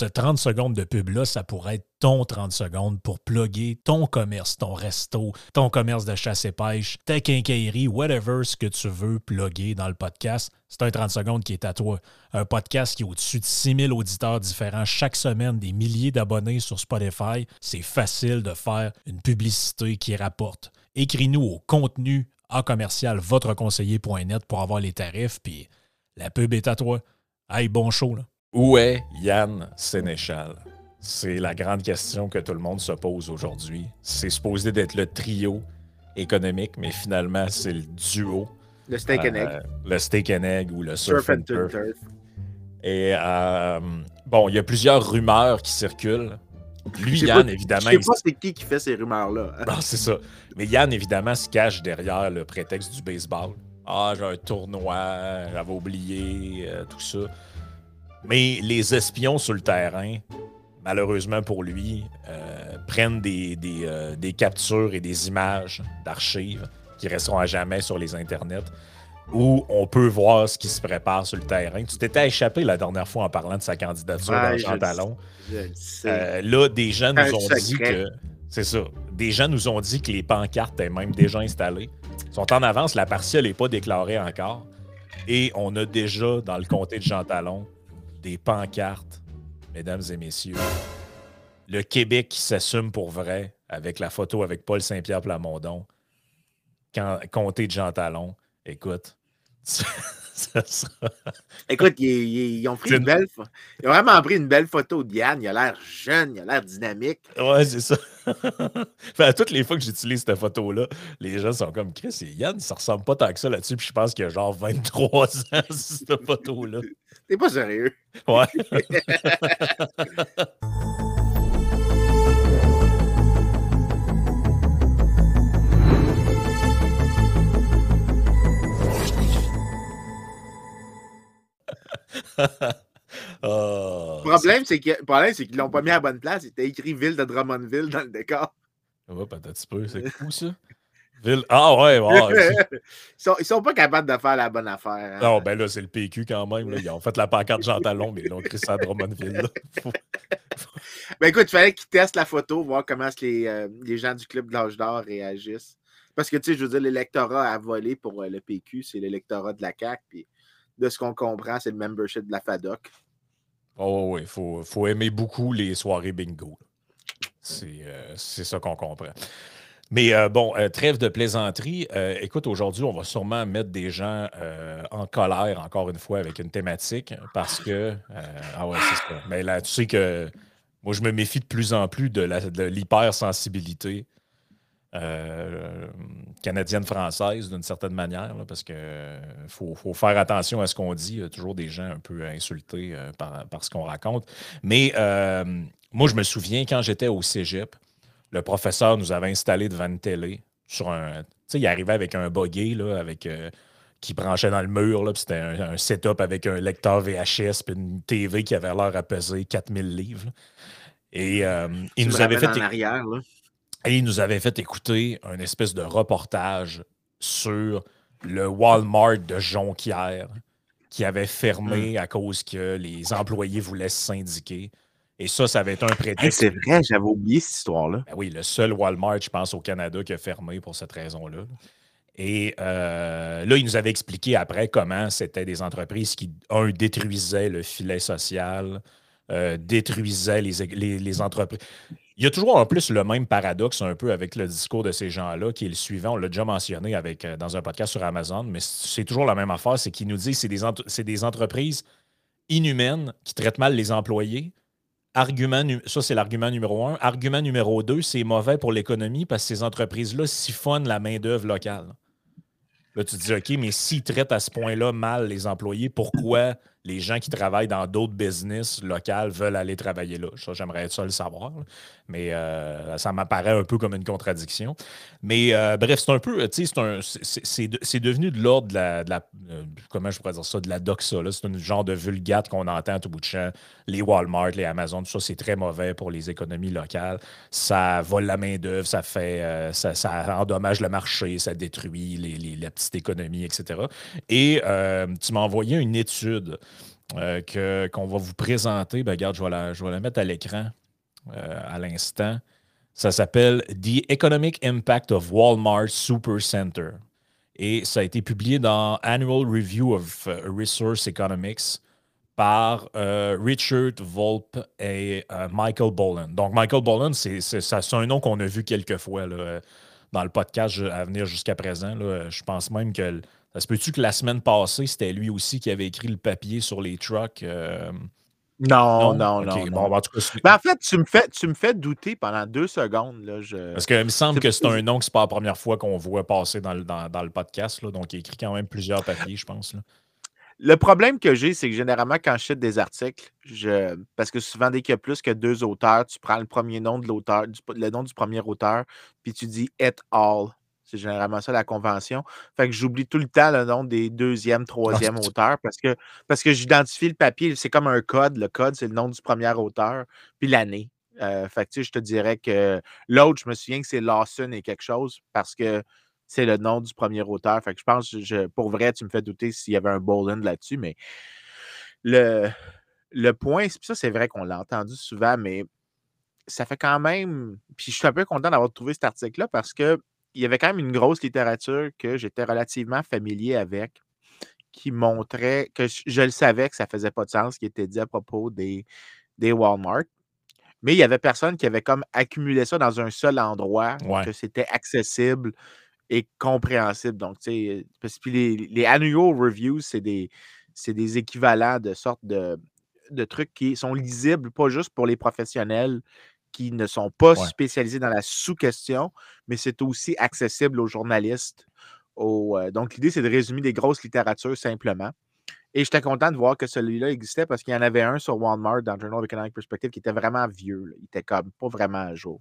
ce 30 secondes de pub-là, ça pourrait être ton 30 secondes pour plugger ton commerce, ton resto, ton commerce de chasse et pêche, ta quincaillerie, whatever ce que tu veux plugger dans le podcast. C'est un 30 secondes qui est à toi. Un podcast qui est au-dessus de 6000 auditeurs différents chaque semaine, des milliers d'abonnés sur Spotify. C'est facile de faire une publicité qui rapporte. Écris-nous au contenu en commercial votreconseiller.net pour avoir les tarifs, puis la pub est à toi. Hey, bon show, là. Où est Yann Sénéchal? C'est la grande question que tout le monde se pose aujourd'hui. C'est supposé d'être le trio économique, mais finalement, c'est le duo. Le steak and egg. Euh, le steak and egg ou le surf, Surf and and turf. turf. Et euh, bon, il y a plusieurs rumeurs qui circulent. Lui, Yann, pas- évidemment, Je sais il pas c'est qui qui fait ces rumeurs-là. Non, c'est ça. Mais Yann, évidemment, se cache derrière le prétexte du baseball. Ah, j'ai un tournoi, j'avais oublié, euh, tout ça. Mais les espions sur le terrain, malheureusement pour lui, euh, prennent des, des, euh, des captures et des images d'archives qui resteront à jamais sur les internets où on peut voir ce qui se prépare sur le terrain. Tu t'étais échappé la dernière fois en parlant de sa candidature Ouais, dans je Jean le Talon. Je le sais. Euh, là, des gens nous ont dit que. C'est ça. Des gens nous ont dit que les pancartes étaient même déjà installées. Ils sont en avance, la partielle n'est pas déclarée encore. Et on a déjà, dans le comté de Jean Talon, des pancartes, mesdames et messieurs. Le Québec qui s'assume pour vrai, avec la photo avec Paul Saint-Pierre Plamondon, comté de Jean Talon. Écoute, ça sera. Écoute, ils, ils- ils ont pris une belle Ils ont vraiment pris une belle photo de Yann. Il a l'air jeune, il a l'air dynamique. Ouais, c'est ça. À toutes les fois que j'utilise cette photo-là, les gens sont comme Chris et Yann, ça ressemble pas tant que ça là-dessus. Puis je pense qu'il y a genre 23 ans cette photo-là. T'es pas sérieux. Ouais. Ah, Le problème, c'est qu'ils l'ont pas mis à la bonne place. Il était écrit ville de Drummondville dans le décor. Un petit peu. C'est où ça? Ville. Ah ouais, ouais. ils, sont, ils sont pas capables de faire la bonne affaire. hein. Non, ben là, c'est le PQ quand même. Là. Ils ont fait la pancarte Jean Talon, mais ils l'ont écrit ça à Drummondville. Faut- Ben écoute, il fallait qu'ils testent la photo, voir comment les, euh, les gens du club de l'âge d'or réagissent. Parce que, tu sais, je veux dire, l'électorat à voler pour euh, le PQ, c'est l'électorat de la CAQ. Puis, de ce qu'on comprend, c'est le membership de la FADOC. Oh, oui, il faut, faut aimer beaucoup les soirées bingo. C'est euh, ça qu'on comprend. Mais euh, bon, euh, trêve de plaisanterie. Écoute, aujourd'hui, on va sûrement mettre des gens en colère, encore une fois, avec une thématique, parce que. ah ouais, c'est ça. Mais là, tu sais que moi, je me méfie de plus en plus de l'hypersensibilité euh, canadienne-française, d'une certaine manière, là, parce que euh, faut, faut faire attention à ce qu'on dit. Il y a toujours des gens un peu insultés euh, par, par ce qu'on raconte. Mais moi, je me souviens, quand j'étais au cégep, le professeur nous avait installé devant une télé sur un. Tu sais, il arrivait avec un buggy, là, avec. qui branchait dans le mur, là, c'était un, un setup avec un lecteur VHS, puis une TV qui avait l'air à peser 4000 livres. là. Et il nous avait fait en arrière, là? Et il nous avait fait écouter un espèce de reportage sur le Walmart de Jonquière qui avait fermé à cause que les employés voulaient se syndiquer. Et ça, ça avait été un Hey, prétexte. c'est vrai, j'avais oublié cette histoire-là. Ben oui, le seul Walmart, je pense, au Canada qui a fermé pour cette raison-là. Et euh, là, il nous avait expliqué après comment c'était des entreprises qui, un, détruisaient le filet social, euh, détruisaient les, les- les entreprises. Il y a toujours en plus le même paradoxe un peu avec le discours de ces gens-là, qui est le suivant. On l'a déjà mentionné euh, dans un podcast sur Amazon, mais c'est toujours la même affaire, c'est qu'ils nous disent que c'est des, entreprises inhumaines qui traitent mal les employés. Argument, ça, c'est l'argument numéro un. Argument numéro deux, c'est mauvais pour l'économie parce que ces entreprises-là siphonnent la main-d'œuvre locale. Là, tu te dis, OK, mais s'ils traitent à ce point-là mal les employés, pourquoi les gens qui travaillent dans d'autres business locales veulent aller travailler là? Ça, j'aimerais ça le savoir. Mais euh, ça m'apparaît un peu comme une contradiction. Mais euh, bref, c'est un peu, tu sais, c'est devenu de l'ordre de la, euh, comment je pourrais dire ça, de la doxa. C'est un genre de vulgate qu'on entend à tout bout de champ. Les Walmart, les Amazon, tout ça, c'est très mauvais pour les économies locales. Ça vole la main-d'œuvre, ça fait, ça, ça endommage le marché, ça détruit les, les- la petite économie, etc. Et tu m'as envoyé une étude euh, qu'on va vous présenter. Ben, regarde, je vais la, mettre à l'écran euh, à l'instant. Ça s'appelle The Economic Impact of Walmart Supercenter. Et ça a été publié dans Annual Review of euh, Resource Economics par Richard Volpe et Michael Boland. Donc, Michael Boland, c'est un nom qu'on a vu quelques fois dans le podcast à venir jusqu'à présent. Je pense même que ça se peut-tu que la semaine passée, c'était lui aussi qui avait écrit le papier sur les trucks? Euh? Non, non, non. Ben, en, fait, tu me fais, tu me fais douter pendant deux secondes. Là, Parce qu'il me semble que c'est un nom que c'est pas la première fois qu'on voit passer dans le, dans, le podcast. Là, donc, il écrit quand même plusieurs papiers, je pense. Le problème que j'ai, c'est que généralement, quand je cite des articles, je... parce que souvent, dès qu'il y a plus que deux auteurs, tu prends le premier nom de l'auteur, le nom du premier auteur, puis tu dis et al. C'est généralement ça la convention. Fait que j'oublie tout le temps le nom des deuxième, ah, troisième auteurs parce que, parce que j'identifie le papier. C'est comme un code. Le code, c'est le nom du premier auteur, puis l'année. Euh, fait que, je te dirais que l'autre, je me souviens que c'est Lawson et quelque chose parce que c'est le nom du premier auteur. Fait que je pense, je, pour vrai, tu me fais douter s'il y avait un Boland là-dessus, mais le, le point, ça, c'est vrai qu'on l'a entendu souvent, mais ça fait quand même. Puis je suis un peu content d'avoir trouvé cet article-là parce que il y avait quand même une grosse littérature que j'étais relativement familier avec, qui montrait que je, le savais que ça ne faisait pas de sens ce qui était dit à propos des, des Walmart. Mais il y avait personne qui avait comme accumulé ça dans un seul endroit, que c'était accessible et compréhensible. Donc, tu sais, parce que les, les annual reviews, c'est des, des équivalents de sortes de, de trucs qui sont lisibles, pas juste pour les professionnels qui ne sont pas spécialisés dans la sous-question, mais c'est aussi accessible aux journalistes. Euh, donc, l'idée, c'est de résumer des grosses littératures simplement. Et j'étais content de voir que celui-là existait parce qu'il y en avait un sur Walmart dans Journal of Economic Perspective qui était vraiment vieux. Il était comme pas vraiment à jour.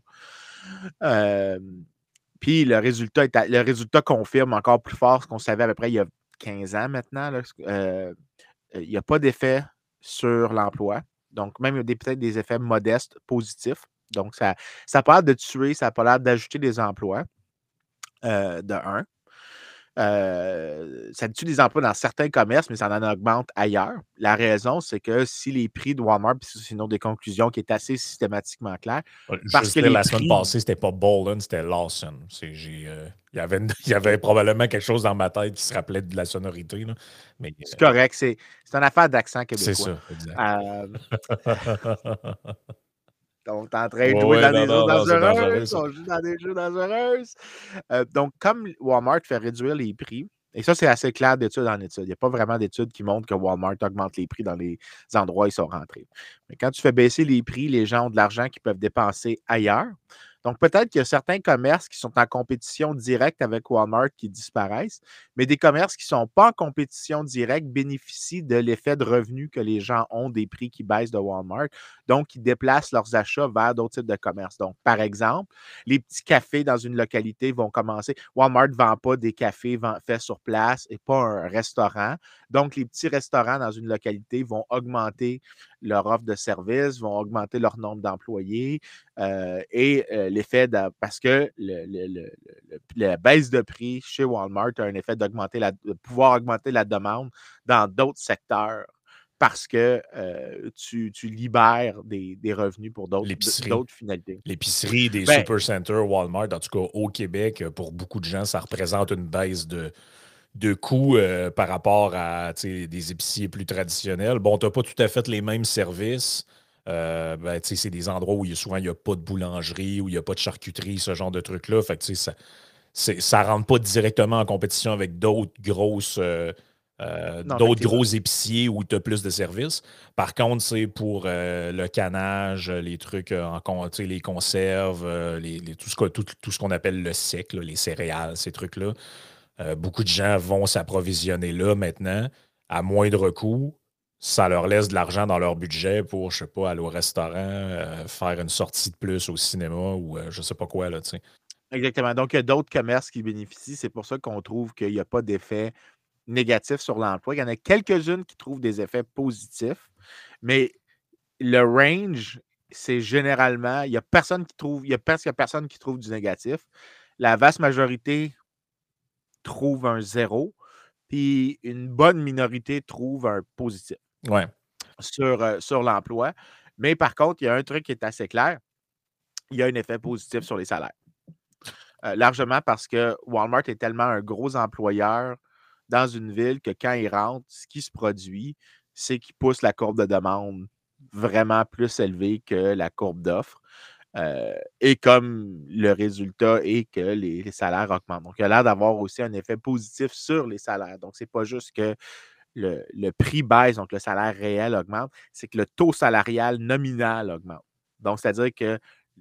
puis le résultat, le résultat confirme encore plus fort ce qu'on savait à peu près il y a 15 ans maintenant. Euh, il n'y a pas d'effet sur l'emploi. Donc, même il y a peut-être des effets modestes positifs. Donc, ça n'a pas l'air de tuer, ça n'a pas l'air d'ajouter des emplois, euh, de un. Euh, ça tue des emplois dans certains commerces, mais ça en augmente ailleurs. La raison, c'est que si les prix de Walmart, puis c'est sinon des conclusions qui est assez systématiquement claires. Parce que la semaine passée, c'était pas Boland, c'était Lawson. Euh, il, y avait, y avait probablement quelque chose dans ma tête qui se rappelait de la sonorité. c'est correct, c'est, une affaire d'accent québécois. C'est ça, exact. On est en train de jouer dans des jeux dangereuses. On joue dans des jeux dangereuses. donc, comme Walmart fait réduire les prix, et ça, c'est assez clair d'études en études. Il n'y a pas vraiment d'études qui montrent que Walmart augmente les prix dans les endroits où ils sont rentrés. Mais quand tu fais baisser les prix, les gens ont de l'argent qu'ils peuvent dépenser ailleurs. Donc, peut-être qu'il y a certains commerces qui sont en compétition directe avec Walmart qui disparaissent, mais des commerces qui ne sont pas en compétition directe bénéficient de l'effet de revenu que les gens ont des prix qui baissent de Walmart. Donc, ils déplacent leurs achats vers d'autres types de commerces. Donc, par exemple, les petits cafés dans une localité vont commencer. Walmart ne vend pas des cafés faits sur place et pas un restaurant. Donc, les petits restaurants dans une localité vont augmenter leur offre de services, vont augmenter leur nombre d'employés euh, et euh, l'effet de, parce que la baisse de prix chez Walmart a un effet d'augmenter la, de pouvoir augmenter la demande dans d'autres secteurs parce que euh, tu, libères des, revenus pour d'autres finalités. L'épicerie des ben supercenters Walmart, en tout cas au Québec, pour beaucoup de gens, ça représente une baisse de, de coûts par rapport à des épiciers plus traditionnels. Bon, tu n'as pas tout à fait les mêmes services. Euh, ben, c'est des endroits où il y a souvent il n'y a pas de boulangerie, où il n'y a pas de charcuterie, ce genre de trucs-là. Fait que ça ne rentre pas directement en compétition avec d'autres grosses. Euh, d'autres gros épiciers où tu as plus de services. Par contre, c'est pour le canage, les trucs en les conserves, les, tout ce qu'on appelle le sec, les céréales, ces trucs-là. Euh, beaucoup de gens vont s'approvisionner là maintenant à moindre coût. Ça leur laisse de l'argent dans leur budget pour, je sais pas, aller au restaurant, euh, faire une sortie de plus au cinéma ou je euh, je sais pas quoi, là, tu. Exactement. Donc, il y a d'autres commerces qui bénéficient. C'est pour ça qu'on trouve qu'il n'y a pas d'effet négatif sur l'emploi. Il y en a quelques-unes qui trouvent des effets positifs, mais le range, c'est généralement, il n'y a personne qui trouve, il y a presque personne qui trouve du négatif. La vaste majorité trouve un zéro, puis une bonne minorité trouve un positif. Ouais. sur, euh, sur l'emploi. Mais par contre, il y a un truc qui est assez clair. Il y a un effet positif sur les salaires. Euh, largement parce que Walmart est tellement un gros employeur dans une ville que quand il rentre, ce qui se produit, c'est qu'il pousse la courbe de demande vraiment plus élevée que la courbe d'offre. Euh, et comme le résultat est que les, salaires augmentent. Donc, il y a l'air d'avoir aussi un effet positif sur les salaires. Donc, ce n'est pas juste que le, prix baisse, donc le salaire réel augmente, c'est que le taux salarial nominal augmente. Donc, c'est-à-dire que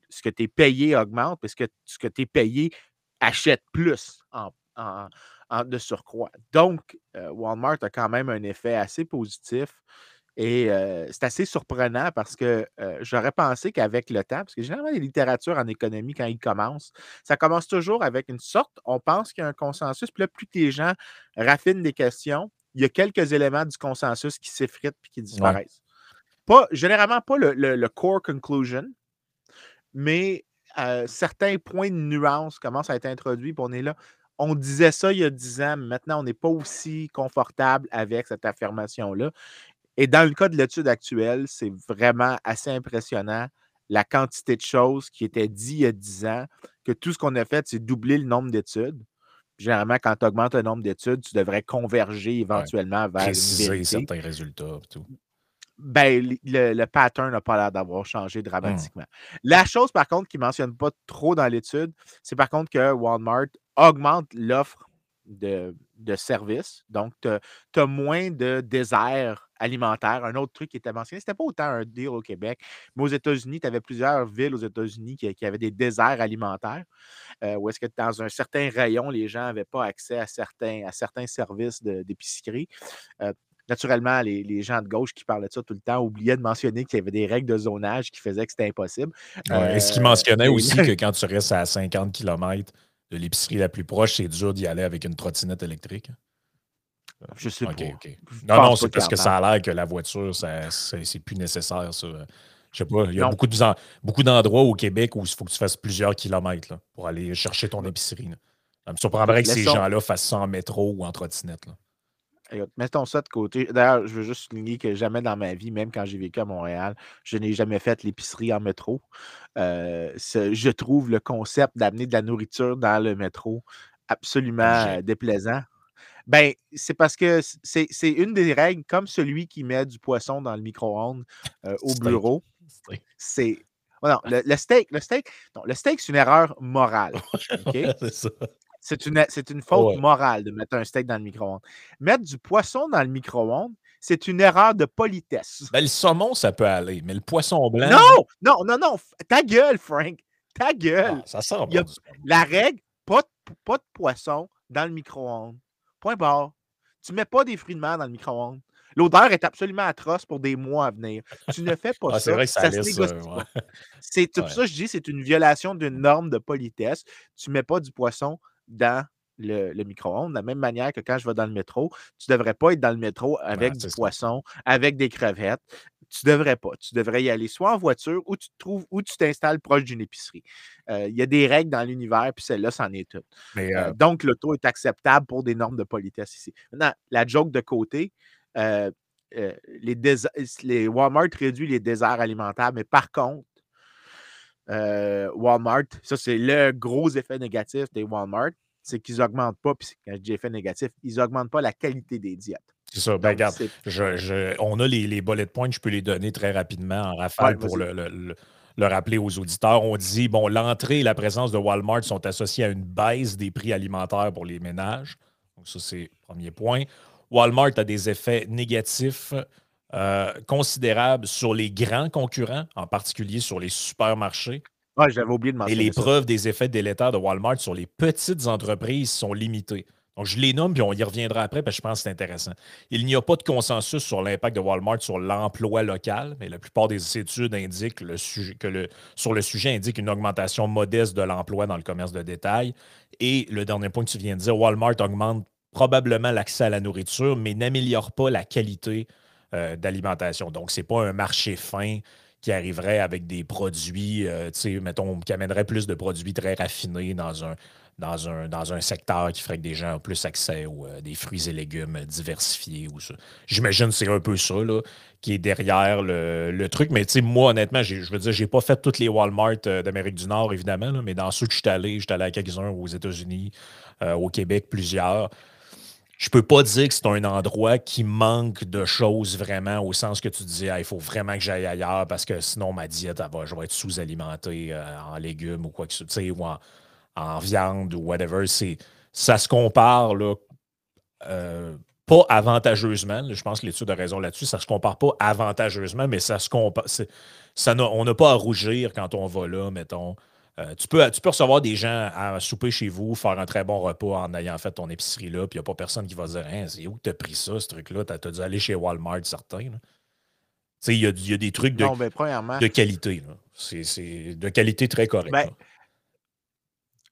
ce que tu es payé augmente, parce que ce que tu es payé achète plus de surcroît. Donc, euh, Walmart a quand même un effet assez positif. Et euh, c'est assez surprenant parce que euh, j'aurais pensé qu'avec le temps, parce que généralement, les littératures en économie, quand ils commencent, ça commence toujours avec une sorte, on pense qu'il y a un consensus, puis là, plus les gens raffinent des questions, il y a quelques éléments du consensus qui s'effritent puis qui disparaissent. Pas, généralement, pas le core conclusion, mais certains points de nuance commencent à être introduits. on est là. On disait ça il y a 10 ans, mais maintenant, on n'est pas aussi confortable avec cette affirmation-là. Et dans le cas de l'étude actuelle, c'est vraiment assez impressionnant la quantité de choses qui étaient dites il y a 10 ans, que tout ce qu'on a fait, c'est doubler le nombre d'études. Généralement, quand tu augmentes le nombre d'études, tu devrais converger éventuellement vers Préciser certains résultats. Tout ben, le, pattern n'a pas l'air d'avoir changé mmh. dramatiquement. La chose, par contre, qui ne mentionne pas trop dans l'étude, c'est par contre que Walmart augmente l'offre de, services. Donc, tu as, moins de désert alimentaire. Un autre truc qui était mentionné, c'était pas autant un deal au Québec, mais aux États-Unis, tu avais plusieurs villes aux États-Unis qui, avaient des déserts alimentaires, euh, où est-ce que dans un certain rayon, les gens n'avaient pas accès à certains, à certains services d'épicerie. Euh, naturellement, les, gens de gauche qui parlaient de ça tout le temps oubliaient de mentionner qu'il y avait des règles de zonage qui faisaient que c'était impossible. Est-ce qu'ils mentionnaient aussi que quand tu restes à 50 km de l'épicerie la plus proche, c'est dur d'y aller avec une trottinette électrique? Je sais pas. Non, non, c'est parce que ça a l'air que la voiture, c'est plus nécessaire, ça. Je sais pas, il y a beaucoup d'endroits au Québec où il faut que tu fasses plusieurs kilomètres pour aller chercher ton épicerie. Ça me surprendrait que ces gens-là fassent ça en métro ou en trottinette. Là mettons ça de côté. D'ailleurs, je veux juste souligner que jamais dans ma vie, même quand j'ai vécu à Montréal, je n'ai jamais fait l'épicerie en métro. Euh, je trouve le concept d'amener de la nourriture dans le métro absolument déplaisant. Ben, c'est parce que c'est une des règles, comme celui qui met du poisson dans le micro-ondes euh, au bureau. C'est. non, le, steak, le steak, non, le steak, c'est une erreur morale. c'est une, c'est une faute morale de mettre un steak dans le micro-ondes. Mettre du poisson dans le micro-ondes, c'est une erreur de politesse. Ben, le saumon, ça peut aller, mais le poisson blanc. Non, non, non, non. Ta gueule, Frank. Ta gueule. Ah, ça sent La règle, pas de, pas de poisson dans le micro-ondes. Point barre. Tu ne mets pas des fruits de mer dans le micro-ondes. L'odeur est absolument atroce pour des mois à venir. Tu ne fais pas ça. C'est vrai que ça, laisse, euh, C'est tout ça, je dis, c'est une violation d'une norme de politesse. Tu ne mets pas du poisson dans le, micro-ondes. De la même manière que quand je vais dans le métro, tu ne devrais pas être dans le métro avec du poisson, avec des crevettes. Tu ne devrais pas. Tu devrais y aller soit en voiture ou tu te trouves ou tu t'installes proche d'une épicerie. Euh, il y a des règles dans l'univers, puis celle-là, c'en est une. Mais, euh, euh, donc, l'auto est acceptable pour des normes de politesse ici. Maintenant, la joke de côté, les, les Walmart réduit les déserts alimentaires, mais par contre, Walmart, ça c'est le gros effet négatif des Walmart, c'est qu'ils n'augmentent pas, puis quand je dis effet négatif, ils n'augmentent pas la qualité des diètes. C'est ça. Ben, regarde, on a les, les bullet points, je peux les donner très rapidement en rafale pour le, rappeler aux auditeurs. On dit, bon, l'entrée et la présence de Walmart sont associées à une baisse des prix alimentaires pour les ménages. Donc, ça, c'est le premier point. Walmart a des effets négatifs euh, considérable sur les grands concurrents, en particulier sur les supermarchés. Ouais, j'avais oublié de Et les preuves des effets délétères de Walmart sur les petites entreprises sont limitées. Donc, je les nomme, puis on y reviendra après, parce que je pense que c'est intéressant. Il n'y a pas de consensus sur l'impact de Walmart sur l'emploi local, mais la plupart des études indiquent sur le sujet indiquent une augmentation modeste de l'emploi dans le commerce de détail. Et le dernier point que tu viens de dire, Walmart augmente probablement l'accès à la nourriture, mais n'améliore pas la qualité euh, d'alimentation. Donc, ce n'est pas un marché fin qui arriverait avec des produits, tu sais, mettons, qui amènerait plus de produits très raffinés dans un, dans un, dans un secteur qui ferait que des gens ont plus accès aux des fruits et légumes diversifiés. ou ça. J'imagine c'est un peu ça là, qui est derrière le, truc. Mais moi, honnêtement, je veux dire, j'ai pas fait toutes les Walmart d'Amérique du Nord, évidemment, mais dans ceux que je suis allé, j'étais allé à quelques-uns aux États-Unis, au Québec, plusieurs je peux pas dire que c'est un endroit qui manque de choses vraiment, au sens que tu disais, il faut vraiment que j'aille ailleurs parce que sinon ma diète, va, je vais être sous-alimenté euh, en légumes ou quoi que ce soit, en, viande ou whatever. Ça se compare, là, euh, pas avantageusement. je pense que l'étude a raison là-dessus. Ça se compare pas avantageusement, mais ça se compare. Ça on n'a pas à rougir quand on va là, mettons. Euh, tu, peux, tu peux recevoir des gens à souper chez vous, faire un très bon repas en ayant fait ton épicerie là, puis il n'y a pas personne qui va dire hein, c'est où tu as pris ça, ce truc-là? Tu as, dû aller chez Walmart, certains. Il y a, y a, des trucs de, ben, de qualité. C'est de qualité très correcte. Ben,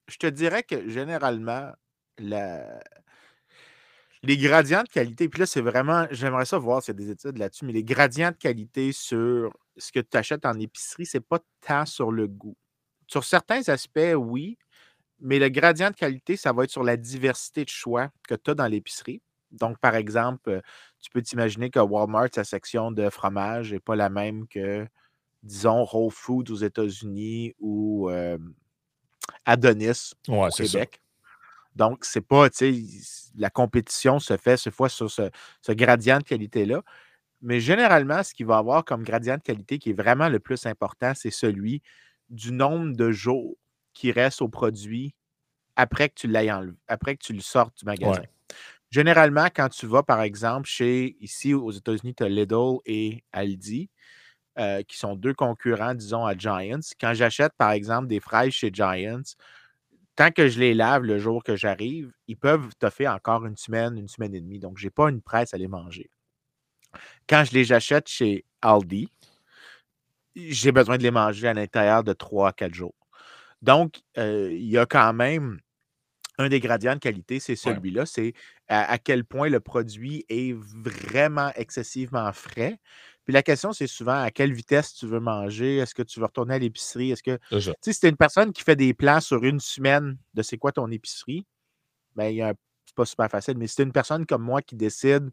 je te dirais que généralement, les gradients de qualité, puis là, c'est vraiment, j'aimerais ça voir s'il y a des études là-dessus, mais les gradients de qualité sur ce que tu achètes en épicerie, c'est pas tant sur le goût. Sur certains aspects, oui, mais le gradient de qualité, ça va être sur la diversité de choix que tu as dans l'épicerie. Donc, par exemple, euh, tu peux t'imaginer que Walmart, sa section de fromage n'est pas la même que, disons, Whole Foods aux États-Unis ou Adonis au Québec. Donc, c'est pas, tu sais, la compétition se fait ce fois sur ce, ce gradient de qualité-là. Mais généralement, ce qu'il va avoir comme gradient de qualité qui est vraiment le plus important, c'est celui du nombre de jours qui reste au produit après que tu l'aies après que tu le sortes du magasin. Généralement, quand tu vas, par exemple, chez, ici aux États-Unis, tu as Lidl et Aldi, euh, qui sont deux concurrents, disons, à Giants. Quand j'achète, par exemple, des fraises chez Giants, tant que je les lave le jour que j'arrive, ils peuvent te faire encore une semaine, une semaine et demie. Donc, je n'ai pas une presse à les manger. Quand je les achète chez Aldi, j'ai besoin de les manger à l'intérieur de 3 à 4 jours. Donc, il y a quand même un des gradients de qualité, c'est celui-là. C'est à, quel point le produit est vraiment excessivement frais. Puis la question, c'est souvent à quelle vitesse tu veux manger? Est-ce que tu veux retourner à l'épicerie? Est-ce que. Tu sais, si tu une personne qui fait des plans sur une semaine de c'est quoi ton épicerie, bien, c'est pas super facile. Mais si c'est une personne comme moi qui décide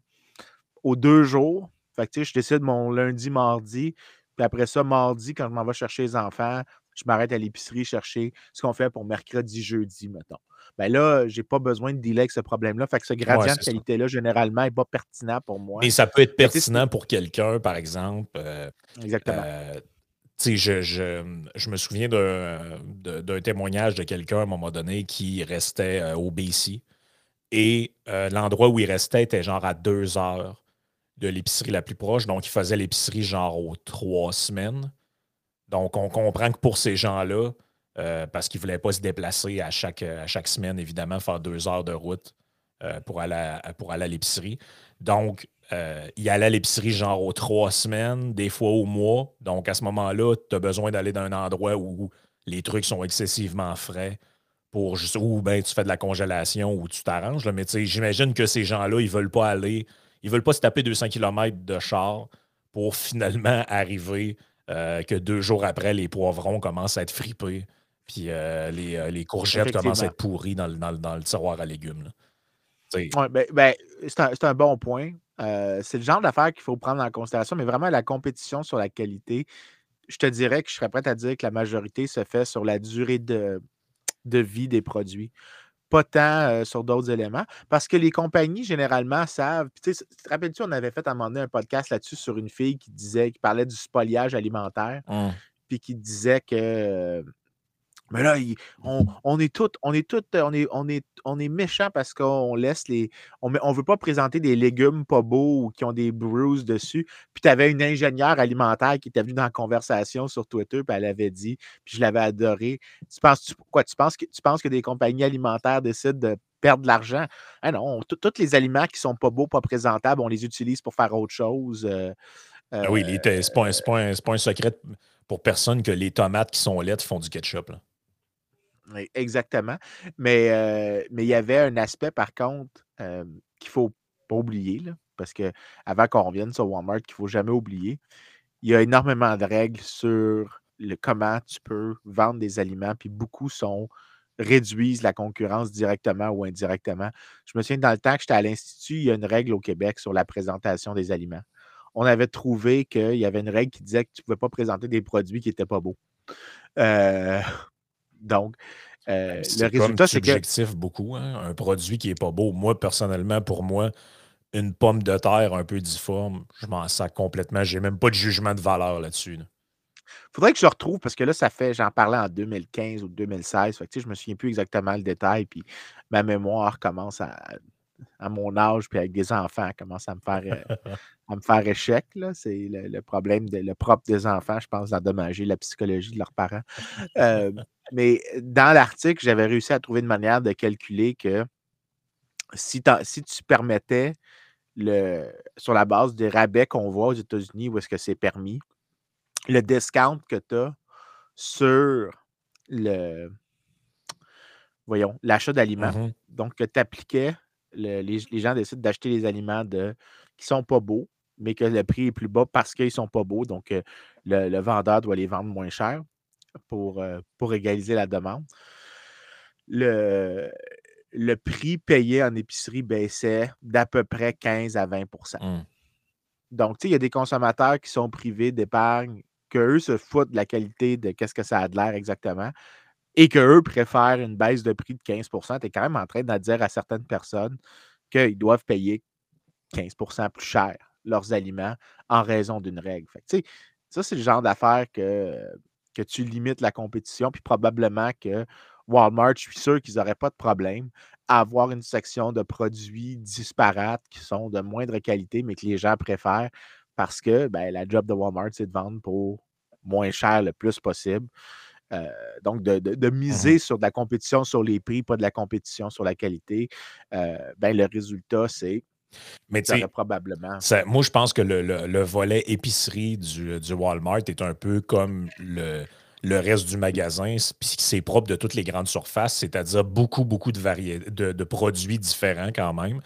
aux deux jours, fait que, je décide mon lundi, mardi, puis après ça, mardi, quand je m'en vais chercher les enfants, je m'arrête à l'épicerie chercher ce qu'on fait pour mercredi, jeudi, mettons. Bien là, je n'ai pas besoin de dealer avec ce problème-là. Fait que ce gradient de qualité-là, généralement, n'est pas pertinent pour moi. Et ça peut être pertinent pour quelqu'un, par exemple. Euh, Exactement. Euh, je, je, me souviens d'un témoignage de quelqu'un à un moment donné qui restait euh, au BC. Et l'endroit où il restait était genre à deux heures de l'épicerie la plus proche. Donc, il faisait l'épicerie genre aux trois semaines. Donc, on comprend que pour ces gens-là, euh, parce qu'ils ne voulaient pas se déplacer à chaque, à chaque semaine, évidemment, faire deux heures de route euh, pour aller à, pour aller à l'épicerie. Donc, euh, il allait à l'épicerie genre aux trois semaines, des fois au mois. Donc, à ce moment-là, tu as besoin d'aller dans un endroit où les trucs sont excessivement frais pour juste, ou ben, tu fais de la congélation ou tu t'arranges. Mais j'imagine que ces gens-là, ils ne veulent pas aller ils ne veulent pas se taper 200 km de char pour finalement arriver euh, que deux jours après, les poivrons commencent à être fripés. Puis euh, euh, les, courgettes commencent à être pourries dans le, tiroir à légumes. Ouais, ben, ben, c'est un, bon point. c'est le genre d'affaire qu'il faut prendre en considération, mais vraiment la compétition sur la qualité, je te dirais que je serais prêt à dire que la majorité se fait sur la durée de vie des produits pas tant sur d'autres éléments. Parce que les compagnies, généralement, savent. Tu te rappelles-tu, on avait fait à un moment donné un podcast là-dessus sur une fille qui disait, qui parlait du spoliage alimentaire, mmh. puis qui disait que mais là, on, est tous, on est on est, on est, on est méchant parce qu'on laisse les. On ne veut pas présenter des légumes pas beaux ou qui ont des bruises dessus. Puis tu avais une ingénieure alimentaire qui était venue dans la conversation sur Twitter, puis elle avait dit, puis je l'avais adoré. Tu penses quoi? Tu penses que tu penses que des compagnies alimentaires décident de perdre de l'argent? Ah non, tous les aliments qui ne sont pas beaux, pas présentables, on les utilise pour faire autre chose. Euh, ah oui, ce n'est pas, pas, un secret pour personne que les tomates qui sont laides font du ketchup. Là. Exactement. Mais, mais il y avait un aspect, par contre, qu'il ne faut pas oublier, parce que avant qu'on revienne sur Walmart, qu'il ne faut jamais oublier, il y a énormément de règles sur le comment tu peux vendre des aliments, puis beaucoup sont réduisent la concurrence directement ou indirectement. Je me souviens, dans le temps que j'étais à l'Institut, il y a une règle au Québec sur la présentation des aliments. On avait trouvé qu'il y avait une règle qui disait que tu ne pouvais pas présenter des produits qui n'étaient pas beaux. Euh, donc, euh, le résultat, c'est que. subjectif beaucoup. Hein. Un produit qui n'est pas beau. Moi, personnellement, pour moi, une pomme de terre un peu difforme, je m'en sers complètement. J'ai même pas de jugement de valeur là-dessus. là faudrait que je retrouve parce que là, ça fait, j'en parlais en 2015 ou 2016. Fait que, je me souviens plus exactement le détail. Puis ma mémoire commence à, à mon âge, puis avec des enfants, commence à me faire, euh, à me faire échec. C'est le, problème, de, le propre des enfants, je pense, d'endommager la psychologie de leurs parents. Euh, mais dans l'article, j'avais réussi à trouver une manière de calculer que si, si tu permettais le, sur la base des rabais qu'on voit aux États-Unis où est-ce que c'est permis, le discount que tu as sur le voyons, l'achat d'aliments. Mmh Donc, que tu appliquais, les, gens décident d'acheter les aliments de, qui ne sont pas beaux, mais que le prix est plus bas parce qu'ils ne sont pas beaux. Donc, euh, le, vendeur doit les vendre moins cher pour, euh, pour égaliser la demande. Le, le prix payé en épicerie baissait d'à peu près 15 à 20 mmh. Donc, tu sais, il y a des consommateurs qui sont privés d'épargne qu'eux se foutent de la qualité de qu'est-ce que ça a de l'air exactement et qu'eux préfèrent une baisse de prix de 15 tu es quand même en train de dire à certaines personnes qu'ils doivent payer 15 plus cher leurs aliments en raison d'une règle. Fait ça, c'est le genre d'affaire que, que tu limites la compétition, puis probablement que Walmart, je suis sûr qu'ils n'auraient pas de problème à avoir une section de produits disparates qui sont de moindre qualité, mais que les gens préfèrent parce que ben, la job de Walmart, c'est de vendre pour moins cher le plus possible. Euh, donc, de, de, mmh miser sur de la compétition sur les prix, pas de la compétition sur la qualité, euh, ben, le résultat, c'est mais probablement. moi, je pense que le, volet épicerie du, du, Walmart est un peu comme le, le reste du magasin, puis c'est propre de toutes les grandes surfaces, c'est-à-dire beaucoup, beaucoup de, de, de, produits différents quand même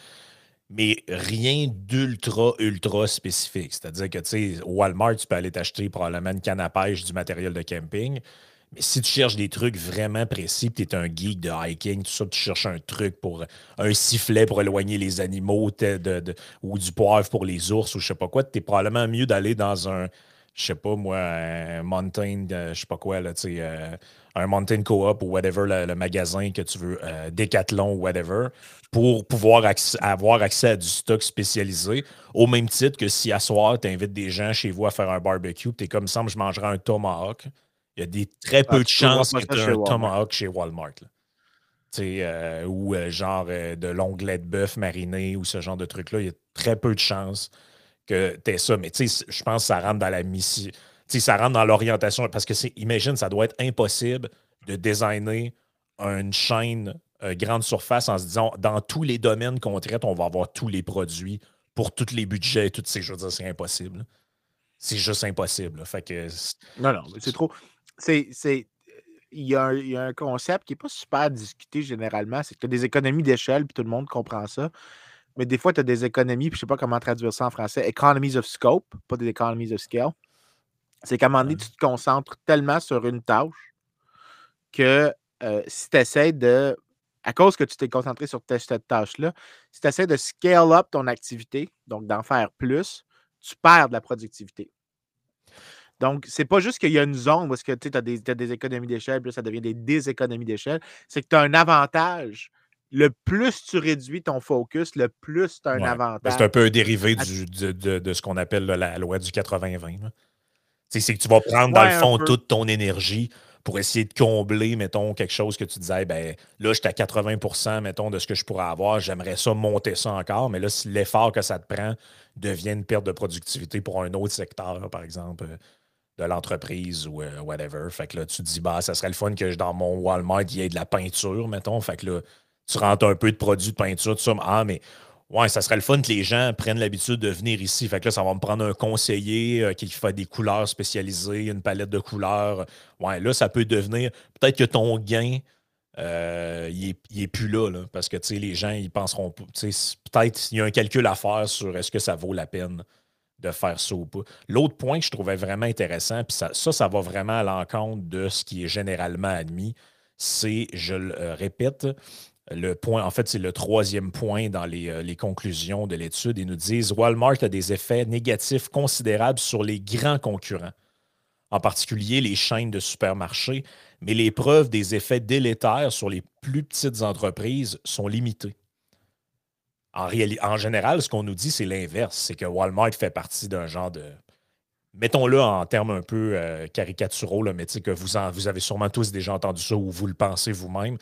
mais rien d'ultra, ultra spécifique. C'est-à-dire que, tu sais, Walmart, tu peux aller t'acheter probablement une canne à pêche, du matériel de camping. Mais si tu cherches des trucs vraiment précis, tu es un geek de hiking, tout ça, tu cherches un truc pour un sifflet pour éloigner les animaux ou du poivre pour les ours ou je sais pas quoi, tu es probablement mieux d'aller dans un, je sais pas moi, un mountain, je sais pas quoi, là, euh, un mountain co-op ou whatever, le, magasin que tu veux, euh, Decathlon ou whatever, pour pouvoir avoir accès à du stock spécialisé, au même titre que si à soir, tu invites des gens chez vous à faire un barbecue, tu es comme ça, je mangerai un tomahawk. Il y a des très peu ah, de chances que tu aies un tomahawk chez Walmart. Euh, ou euh, genre euh, de l'onglet de bœuf mariné ou ce genre de truc-là, il y a très peu de chances que tu aies ça. Mais je pense que ça rentre dans la mission. ça rentre dans l'orientation. Parce que, imagine, ça doit être impossible de designer une chaîne grande surface en se disant dans tous les domaines qu'on traite, on va avoir tous les produits pour tous les budgets et toutes ces choses. C'est impossible. C'est juste impossible. Fait que, non, non, c'est trop. C'est. Il y, a un, concept qui n'est pas super discuté généralement, c'est que tu as des économies d'échelle, puis tout le monde comprend ça. Mais des fois, tu as des économies, puis je ne sais pas comment traduire ça en français. Economies of scope, pas des economies of scale. C'est qu'à un moment donné, tu te concentres tellement sur une tâche que euh, si tu essaies de à cause que tu t'es concentré sur cette tâche-là, si tu essaies de scale up ton activité, donc d'en faire plus, tu perds de la productivité. Donc, c'est pas juste qu'il y a une zone où que, tu as, des économies d'échelle, puis ça devient des déséconomies d'échelle. C'est que tu as un avantage. Le plus tu réduis ton focus, le plus tu as un ben, avantage. C'est un peu un dérivé de, ce qu'on appelle la loi du 80-20. C'est que tu vas prendre, dans le fond, toute ton énergie pour essayer de combler, mettons, quelque chose que tu disais, ben là, j'étais à 80% mettons, de ce que je pourrais avoir, j'aimerais ça monter ça encore, mais là, si l'effort que ça te prend devient une perte de productivité pour un autre secteur, par exemple, euh, de l'entreprise ou euh, whatever, fait que là, tu te dis, bah, ça serait le fun que dans mon Walmart, il y ait de la peinture, mettons, fait que là, tu rentres un peu de produits de peinture, tout ça, ah, mais Ouais, ça serait le fun que les gens prennent l'habitude de venir ici. Fait que là, ça va me prendre un conseiller euh, qui fait des couleurs spécialisées, une palette de couleurs. Ouais, là, ça peut devenir. Peut-être que ton gain, euh, il, est, plus là, parce que les gens, ils penseront. Peut-être qu'il y a un calcul à faire sur est-ce que ça vaut la peine de faire ça ou pas. L'autre point que je trouvais vraiment intéressant, puis ça, ça, va vraiment à l'encontre de ce qui est généralement admis, c'est, je le euh, répète, le point, en fait, c'est le troisième point dans les, euh, les conclusions de l'étude. Ils nous disent Walmart a des effets négatifs considérables sur les grands concurrents, en particulier les chaînes de supermarchés, mais les preuves des effets délétères sur les plus petites entreprises sont limitées. En, général, ce qu'on nous dit, c'est l'inverse. C'est que Walmart fait partie d'un genre de. Mettons-le en termes un peu euh, caricaturaux, là, mais que vous avez sûrement tous déjà entendu ça ou vous le pensez vous-même.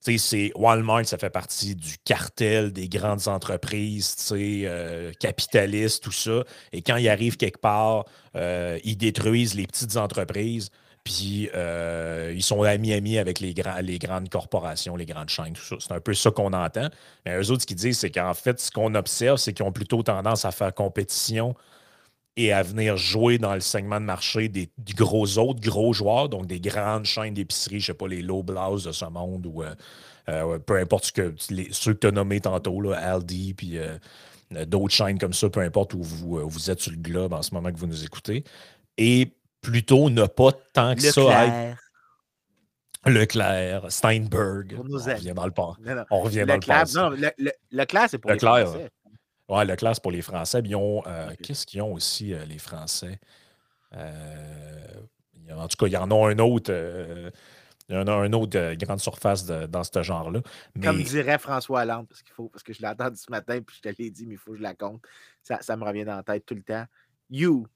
C'est Walmart, ça fait partie du cartel des grandes entreprises euh, capitalistes, tout ça. Et quand ils arrivent quelque part, euh, ils détruisent les petites entreprises. Puis euh, ils sont amis-amis avec les, les grandes corporations, les grandes chaînes, tout ça. C'est un peu ça qu'on entend. Mais eux autres, ce qu'ils disent, c'est qu'en fait, ce qu'on observe, c'est qu'ils ont plutôt tendance à faire compétition et à venir jouer dans le segment de marché des, gros autres gros joueurs, donc des grandes chaînes d'épicerie, je ne sais pas, les low blouse de ce monde ou euh, euh, peu importe ce que, ceux que tu as nommés tantôt, là, Aldi, puis d'autres chaînes comme ça, peu importe où vous, vous êtes sur le globe en ce moment que vous nous écoutez. Et plutôt ne pas tant que ça être. Leclerc, Steinberg. On, revient dans le port. On revient dans le. Non, le, Leclerc, c'est pour Leclerc, les Français. Ouais, Leclerc, c'est pour les Français. Ils ont, euh, Qu'est-ce qu'ils ont aussi, euh, les Français? Euh, en tout cas, il y en a un autre. il y en a un autre de grande surface dans ce genre-là. Comme dirait François Hollande, parce qu'il faut, parce que je l'ai entendu ce matin, puis je te l'ai dit, mais il faut que je la compte. Ça, ça me revient dans la tête tout le temps. You,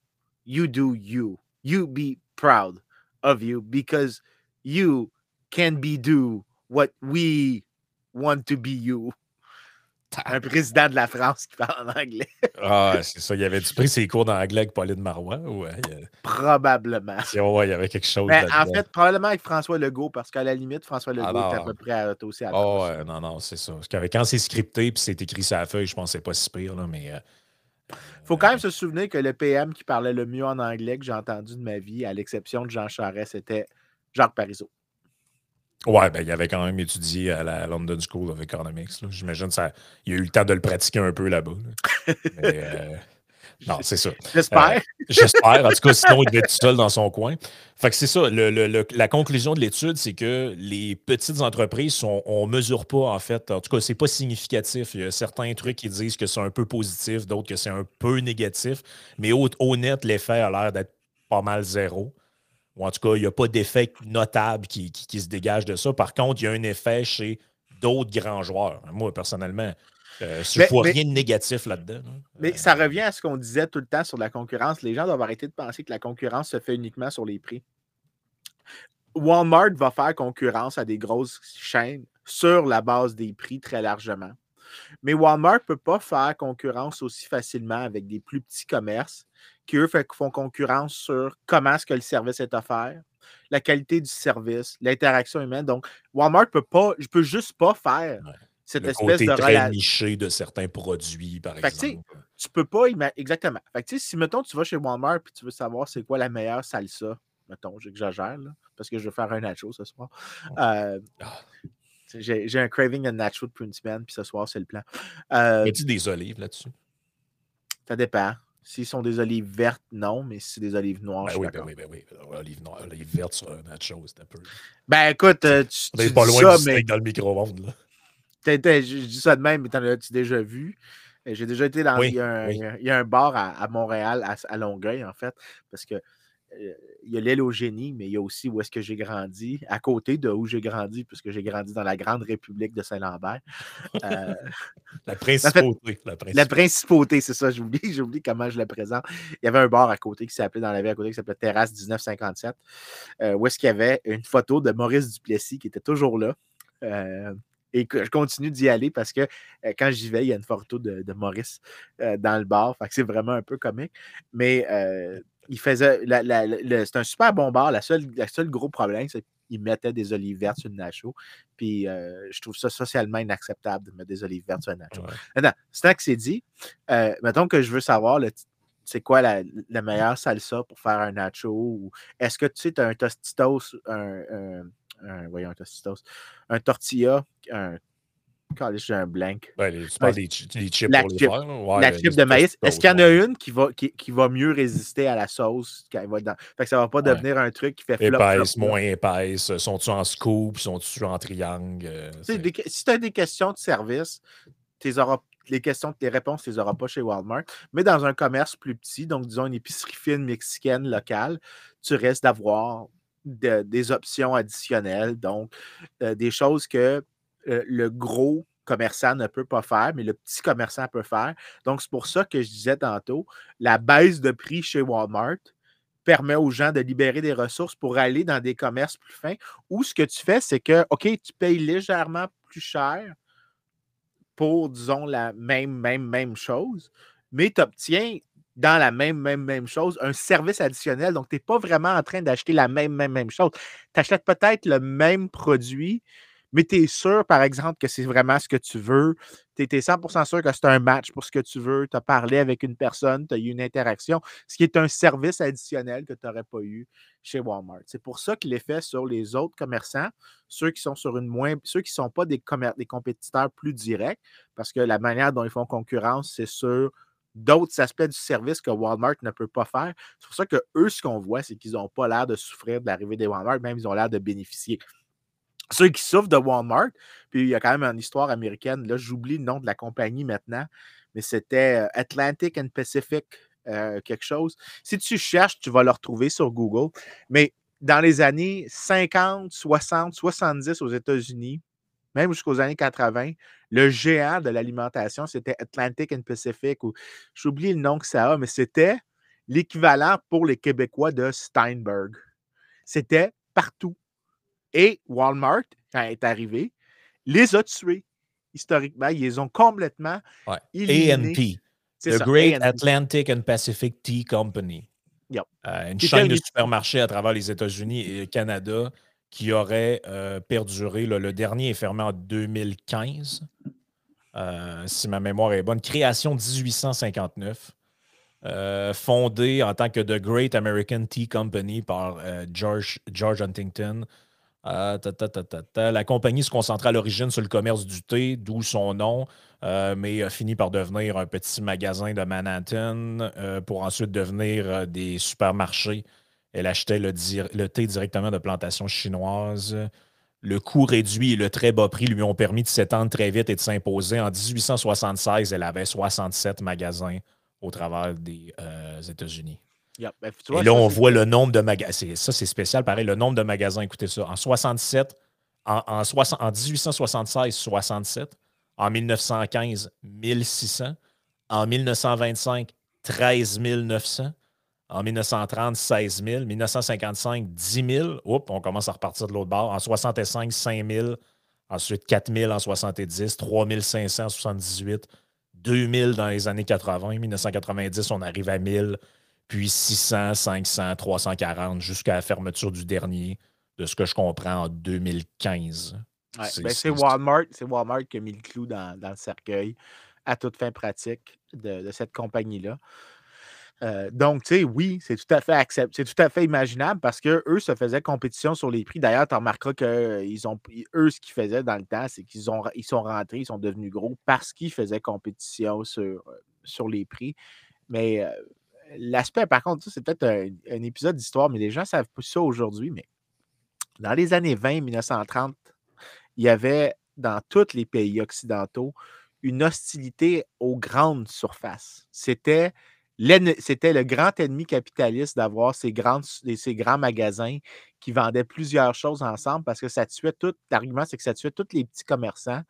you do you you be proud of you because you can be do what we want to be you. Un président de la France qui parle en anglais. ah, c'est ça. Il avait du pris ses cours d'anglais avec Pauline Marois? Ouais, Probablement. Ouais, il y avait quelque chose. Mais en fait, probablement avec François Legault, parce qu'à la limite, François Legault est à peu près à, aussi à oh, ouais, non, non, c'est ça. Parce quand c'est scripté puis c'est écrit sur la feuille, je pense que c'est pas si pire, là, mais. Euh, faut quand même se souvenir que le PM qui parlait le mieux en anglais que j'ai entendu de ma vie, à l'exception de Jean Charest, c'était Jacques Parizeau. Ouais, ben, il avait quand même étudié à la London School of Economics. J'imagine qu'il a eu le temps de le pratiquer un peu là-bas. Euh, non, c'est ça. J'espère. Euh, j'espère. En tout cas, sinon, il devait être tout seul dans son coin. Fait que c'est ça. la conclusion de l'étude, c'est que les petites entreprises, sont, on ne mesure pas, en fait. En tout cas, c'est pas significatif. Il y a certains trucs qui disent que c'est un peu positif, d'autres que c'est un peu négatif. Mais honnête, l'effet a l'air d'être pas mal zéro. Ou en tout cas, il n'y a pas d'effet notable qui, se dégage de ça. Par contre, il y a un effet chez d'autres grands joueurs. Moi, personnellement, euh, je ne vois rien de négatif là-dedans. Mais ça revient à ce qu'on disait tout le temps sur la concurrence. Les gens doivent arrêter de penser que la concurrence se fait uniquement sur les prix. Walmart va faire concurrence à des grosses chaînes sur la base des prix très largement. Mais Walmart ne peut pas faire concurrence aussi facilement avec des plus petits commerces qui, eux, font concurrence sur comment est-ce que le service est offert, la qualité du service, l'interaction humaine. Donc, Walmart peut pas, je peux juste pas faire cette espèce de très niché de certains produits, par exemple. Tu peux pas exactement. Fait si mettons tu vas chez Walmart et tu veux savoir c'est quoi la meilleure salsa, mettons, j'exagère parce que je veux faire un nacho ce soir. Oh. Euh, ah. J'ai un craving de nacho de Princeman, puis ce soir, c'est le plan. Euh, tu des olives là-dessus? Ça dépend. S'ils sont des olives vertes, non, mais si c'est des olives noires, ben je oui, ben oui, ben oui. Olives, noires, olives vertes sur un nacho, c'est un peu. Ben écoute, euh, tu, On n'est pas loin du mais... dans le micro-ondes, là je dis ça de même, mais t'en as-tu déjà vu? Euh, j'ai déjà été dans. il, y a un, bar à, Montréal, à, Longueuil, en fait, parce que euh, il y a l'aile au génie, mais il y a aussi où est-ce que j'ai grandi, à côté de où j'ai grandi, puisque j'ai grandi dans la grande république de Saint-Lambert. Euh, la principauté. la principauté, c'est ça, j'oublie, j'oublie comment je le présente. Il y avait un bar à côté qui s'appelait, dans la ville à côté, qui s'appelait Terrasse 1957, où est-ce qu'il y avait une photo de Maurice Duplessis qui était toujours là. Et je continue d'y aller parce que euh, quand j'y vais, il y a une photo de, Maurice euh, dans le bar. c'est vraiment un peu comique. Mais euh, il faisait. c'est un super bon bar. La seule, le seul gros problème, c'est qu'il mettait des olives vertes sur le nacho. Puis je trouve ça socialement inacceptable de mettre des olives vertes sur un nacho. Maintenant, c'est que c'est dit. mettons que je veux savoir c'est quoi la, meilleure salsa pour faire un nacho? Ou est-ce que tu sais, tu as un tostitos, un, un, voyons, un tostitos, un tortilla, un Quand j'ai un blank. Ben, les, tu parles des, chips La pour les faire. Ouais, la les chip de maïs, est-ce qu'il y en a une qui va, qui, qui va mieux résister à la sauce quand elle va dans. Fait que ça va pas Ouais. devenir un truc qui fait flop. Épaisse, moins épaisse. Sont-tu en scoop? Sont-tu en triangle? Euh, des si tu as des questions de service, t'es auras- les questions, les réponses, tu les auras pas chez Walmart. Mais dans un commerce plus petit, donc disons une épicerie fine mexicaine locale, tu restes d'avoir de- des options additionnelles. Donc, euh, des choses que euh, le gros commerçant ne peut pas faire, mais le petit commerçant peut faire. Donc, c'est pour ça que je disais tantôt, la baisse de prix chez Walmart permet aux gens de libérer des ressources pour aller dans des commerces plus fins où ce que tu fais, c'est que, OK, tu payes légèrement plus cher pour, disons, la même, même, même chose, mais tu obtiens dans la même, même, même chose un service additionnel. Donc, tu n'es pas vraiment en train d'acheter la même, même, même chose. Tu achètes peut-être le même produit, mais tu es sûr, par exemple, que c'est vraiment ce que tu veux. Tu es 100% sûr que c'est un match pour ce que tu veux. Tu as parlé avec une personne, tu as eu une interaction, ce qui est un service additionnel que tu n'aurais pas eu chez Walmart. C'est pour ça que l'effet sur les autres commerçants, ceux qui sont sur une moins, ceux qui ne sont pas des, des compétiteurs plus directs, parce que la manière dont ils font concurrence, c'est sur d'autres aspects du service que Walmart ne peut pas faire. C'est pour ça que eux, ce qu'on voit, c'est qu'ils n'ont pas l'air de souffrir de l'arrivée des Walmart, même ils ont l'air de bénéficier. Ceux qui souffrent de Walmart, puis il y a quand même une histoire américaine, là, j'oublie le nom de la compagnie maintenant, mais c'était euh, Atlantic and Pacific, euh, quelque chose. Si tu cherches, tu vas le retrouver sur Google. Mais dans les années 50, 60, 70 aux États-Unis, même jusqu'aux années 80, le géant de l'alimentation, c'était Atlantic and Pacific, ou j'oublie le nom que ça a, mais c'était l'équivalent pour les Québécois de Steinberg. C'était partout. Et Walmart, quand elle est arrivé, les a tués. Historiquement, ils les ont complètement Ouais. éliminés. C'est The ça, Great A&P. Atlantic and Pacific Tea Company. Yep. Euh, une chaîne de supermarchés à travers les États-Unis et le Canada qui aurait euh, perduré. là, le dernier est fermé en 2015, euh, si ma mémoire est bonne. Création 1859. euh, fondé en tant que The Great American Tea Company par George, George Huntington. Ta, ta, ta. La compagnie se concentrait à l'origine sur le commerce du thé, d'où son nom, mais a fini par devenir un petit magasin de Manhattan pour ensuite devenir des supermarchés. Elle achetait le, thé directement de plantations chinoises. Le coût réduit et le très bas prix lui ont permis de s'étendre très vite et de s'imposer. En 1876, elle avait 67 magasins au travers des euh, États-Unis. Ben, Et là, on voit le nombre de magasins. Ça, c'est spécial, pareil. Le nombre de magasins, écoutez ça. En 67, en, en, 60 en 1876, 67. En 1915, 1600. En 1925, 13 900. En 1930, 16 000. 1955, 10 000. Oups, on commence à repartir de l'autre bord. En 65, 5 000. Ensuite, 4 000 en 70. 3 500 en 78. 2 000 dans les années 80. 1990, on arrive à 1000 puis 600, 500, 340 jusqu'à la fermeture du dernier, de ce que je comprends, en 2015. Ouais, C'est- ben, Walmart, c'est Walmart qui a mis le clou dans, dans le cercueil à toute fin pratique de, de cette compagnie-là. Euh, donc, tu sais, oui, c'est tout à fait accept, c'est tout à fait imaginable parce que eux se faisaient compétition sur les prix. D'ailleurs, tu remarqueras que ils ont, eux, ce qu'ils faisaient dans le temps, c'est qu'ils ont, ils sont rentrés, ils sont devenus gros parce qu'ils faisaient compétition sur, euh, sur les prix. Mais euh, l'aspect, par contre, c'est peut-être un, un épisode d'histoire, mais les gens ne savent pas ça aujourd'hui, mais dans les années 20, 1930, il y avait dans tous les pays occidentaux une hostilité aux grandes surfaces. C'était c'était le grand ennemi capitaliste d'avoir ces, grands magasins qui vendaient plusieurs choses ensemble parce que ça tuait tout. L'argument, c'est que ça tuait tous les petits commerçants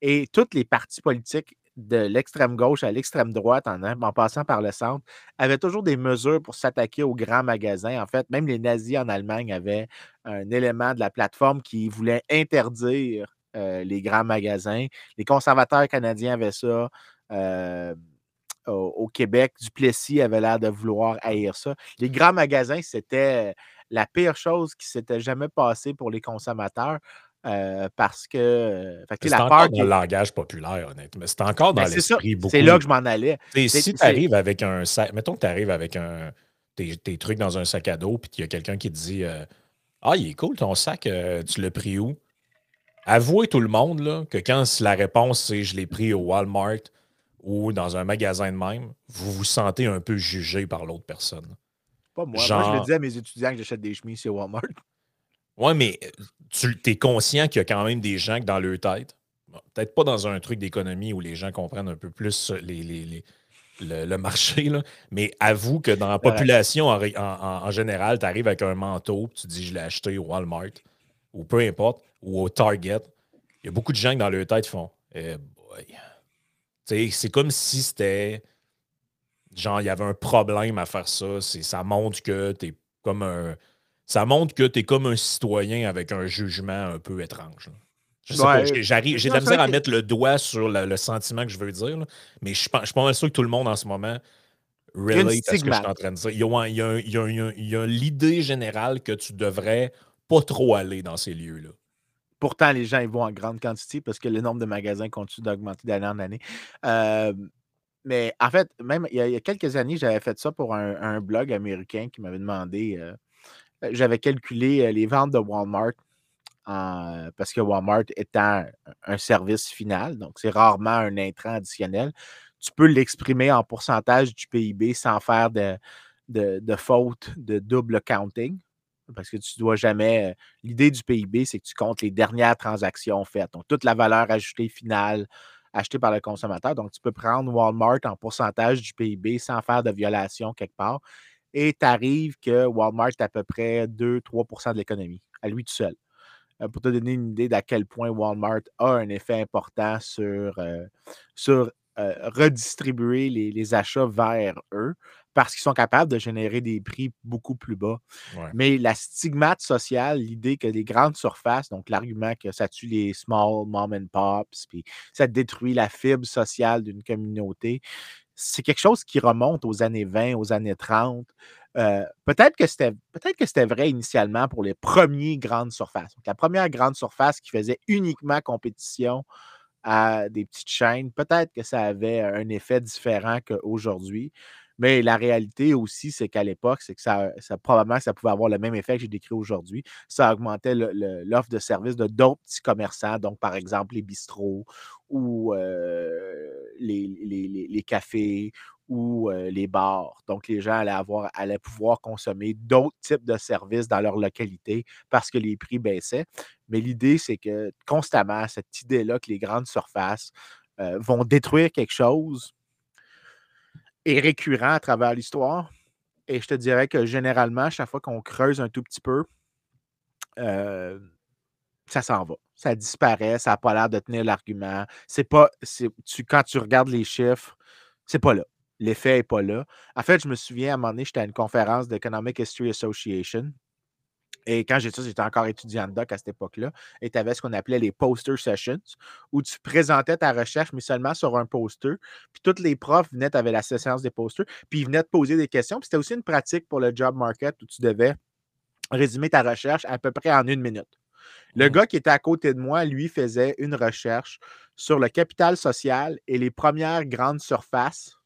et tous les partis politiques de l'extrême gauche à l'extrême droite, en, en passant par le centre, avaient toujours des mesures pour s'attaquer aux grands magasins. En fait, même les nazis en Allemagne avaient un élément de la plateforme qui voulait interdire euh, les grands magasins. Les conservateurs canadiens avaient ça. euh, au, au Québec, Duplessis avait l'air de vouloir haïr ça. Les grands magasins, c'était la pire chose qui s'était jamais passée pour les consommateurs euh, parce que, euh, C'est la encore peur dans le langage populaire, honnêtement. C'est encore dans Ben, ça. l'esprit beaucoup. C'est là que je m'en allais. Si tu arrives avec un sac, mettons que tu arrives avec un, tes, tes trucs dans un sac à dos, puis qu'il y a quelqu'un qui te dit euh, Ah, il est cool ton sac, euh, tu l'as pris où avouez tout le monde là, que quand la réponse c'est je l'ai pris au Walmart ou dans un magasin de même, vous vous sentez un peu jugé par l'autre personne. Pas moi. Moi, je le dis à mes étudiants que j'achète des chemises chez Walmart. Ouais, mais tu es conscient qu'il y a quand même des gens que dans leur tête, peut-être pas dans un truc d'économie où les gens comprennent un peu plus les, le, marché, là, mais avoue que dans la population en, général, tu arrives avec un manteau, tu dis je l'ai acheté au Walmart, ou peu importe, ou au Target. Il y a beaucoup de gens qui dans leur tête font eh C'est comme si c'était genre il y avait un problème à faire ça. Ça montre que tu es comme un ça montre que tu es comme un citoyen avec un jugement un peu étrange. J'arrive, j'ai de la misère à mettre le doigt sur le, sentiment que je veux dire, mais je, je suis pas sûr que tout le monde en ce moment relate à ce que je suis en train de dire. Il y a, l'idée générale que tu devrais pas trop aller dans ces lieux-là. Pourtant, les gens ils vont en grande quantité parce que le nombre de magasins continue d'augmenter d'année en année. Mais en fait, même il y, a, quelques années, j'avais fait ça pour un, blog américain qui m'avait demandé. Euh, j'avais calculé les ventes de Walmart parce que Walmart étant un service final, donc c'est rarement un intrant additionnel, tu peux l'exprimer en pourcentage du PIB sans faire de, de, faute de double counting. Parce que tu dois jamais. L'idée du PIB, c'est que tu comptes les dernières transactions faites. Donc, toute la valeur ajoutée finale achetée par le consommateur. Donc, tu peux prendre Walmart en pourcentage du PIB sans faire de violation quelque part. Et tu arrives que Walmart est à peu près 2-3% de l'économie, à lui tout seul. Pour te donner une idée d'à quel point Walmart a un effet important sur, sur redistribuer les, achats vers eux parce qu'ils sont capables de générer des prix beaucoup plus bas. Mais la stigmate sociale, l'idée que les grandes surfaces, donc l'argument que ça tue les small mom and pops, puis ça détruit la fibre sociale d'une communauté, c'est quelque chose qui remonte aux années 20, aux années 30. Euh, peut-être que c'était peut-être que c'était vrai initialement pour les premiers grandes surfaces. la première grande surface qui faisait uniquement compétition à des petites chaînes, peut-être que ça avait un effet différent qu'aujourd'hui. Mais la réalité aussi, c'est qu'à l'époque, c'est que ça, ça, probablement ça pouvait avoir le même effet que j'ai décrit aujourd'hui. Ça augmentait l'offre de services de d'autres petits commerçants, donc par exemple les bistrots ou euh, les, cafés ou euh, les bars. Donc, les gens allaient, allaient pouvoir consommer d'autres types de services dans leur localité parce que les prix baissaient. Mais l'idée, c'est que constamment, cette idée-là que les grandes surfaces euh, vont détruire quelque chose est récurrent à travers l'histoire. Et je te dirais que généralement, chaque fois qu'on creuse un tout petit peu, euh, ça s'en va. Ça disparaît, ça n'a pas l'air de tenir l'argument. C'est pas. Tu, quand tu regardes les chiffres, c'est pas là. L'effet n'est pas là. En fait, je me souviens à un moment donné, j'étais à une conférence d'Economic History Association. Et quand j'étais j'étais encore étudiant de doc à cette époque-là. Et tu avais ce qu'on appelait les poster sessions, où tu présentais ta recherche, mais seulement sur un poster. Puis tous les profs venaient, tu avais la séance des posters, puis ils venaient te poser des questions. Puis c'était aussi une pratique pour le job market où tu devais résumer ta recherche à peu près en une minute. Le mmh. gars qui était à côté de moi, lui, faisait une recherche sur le capital social et les premières grandes surfaces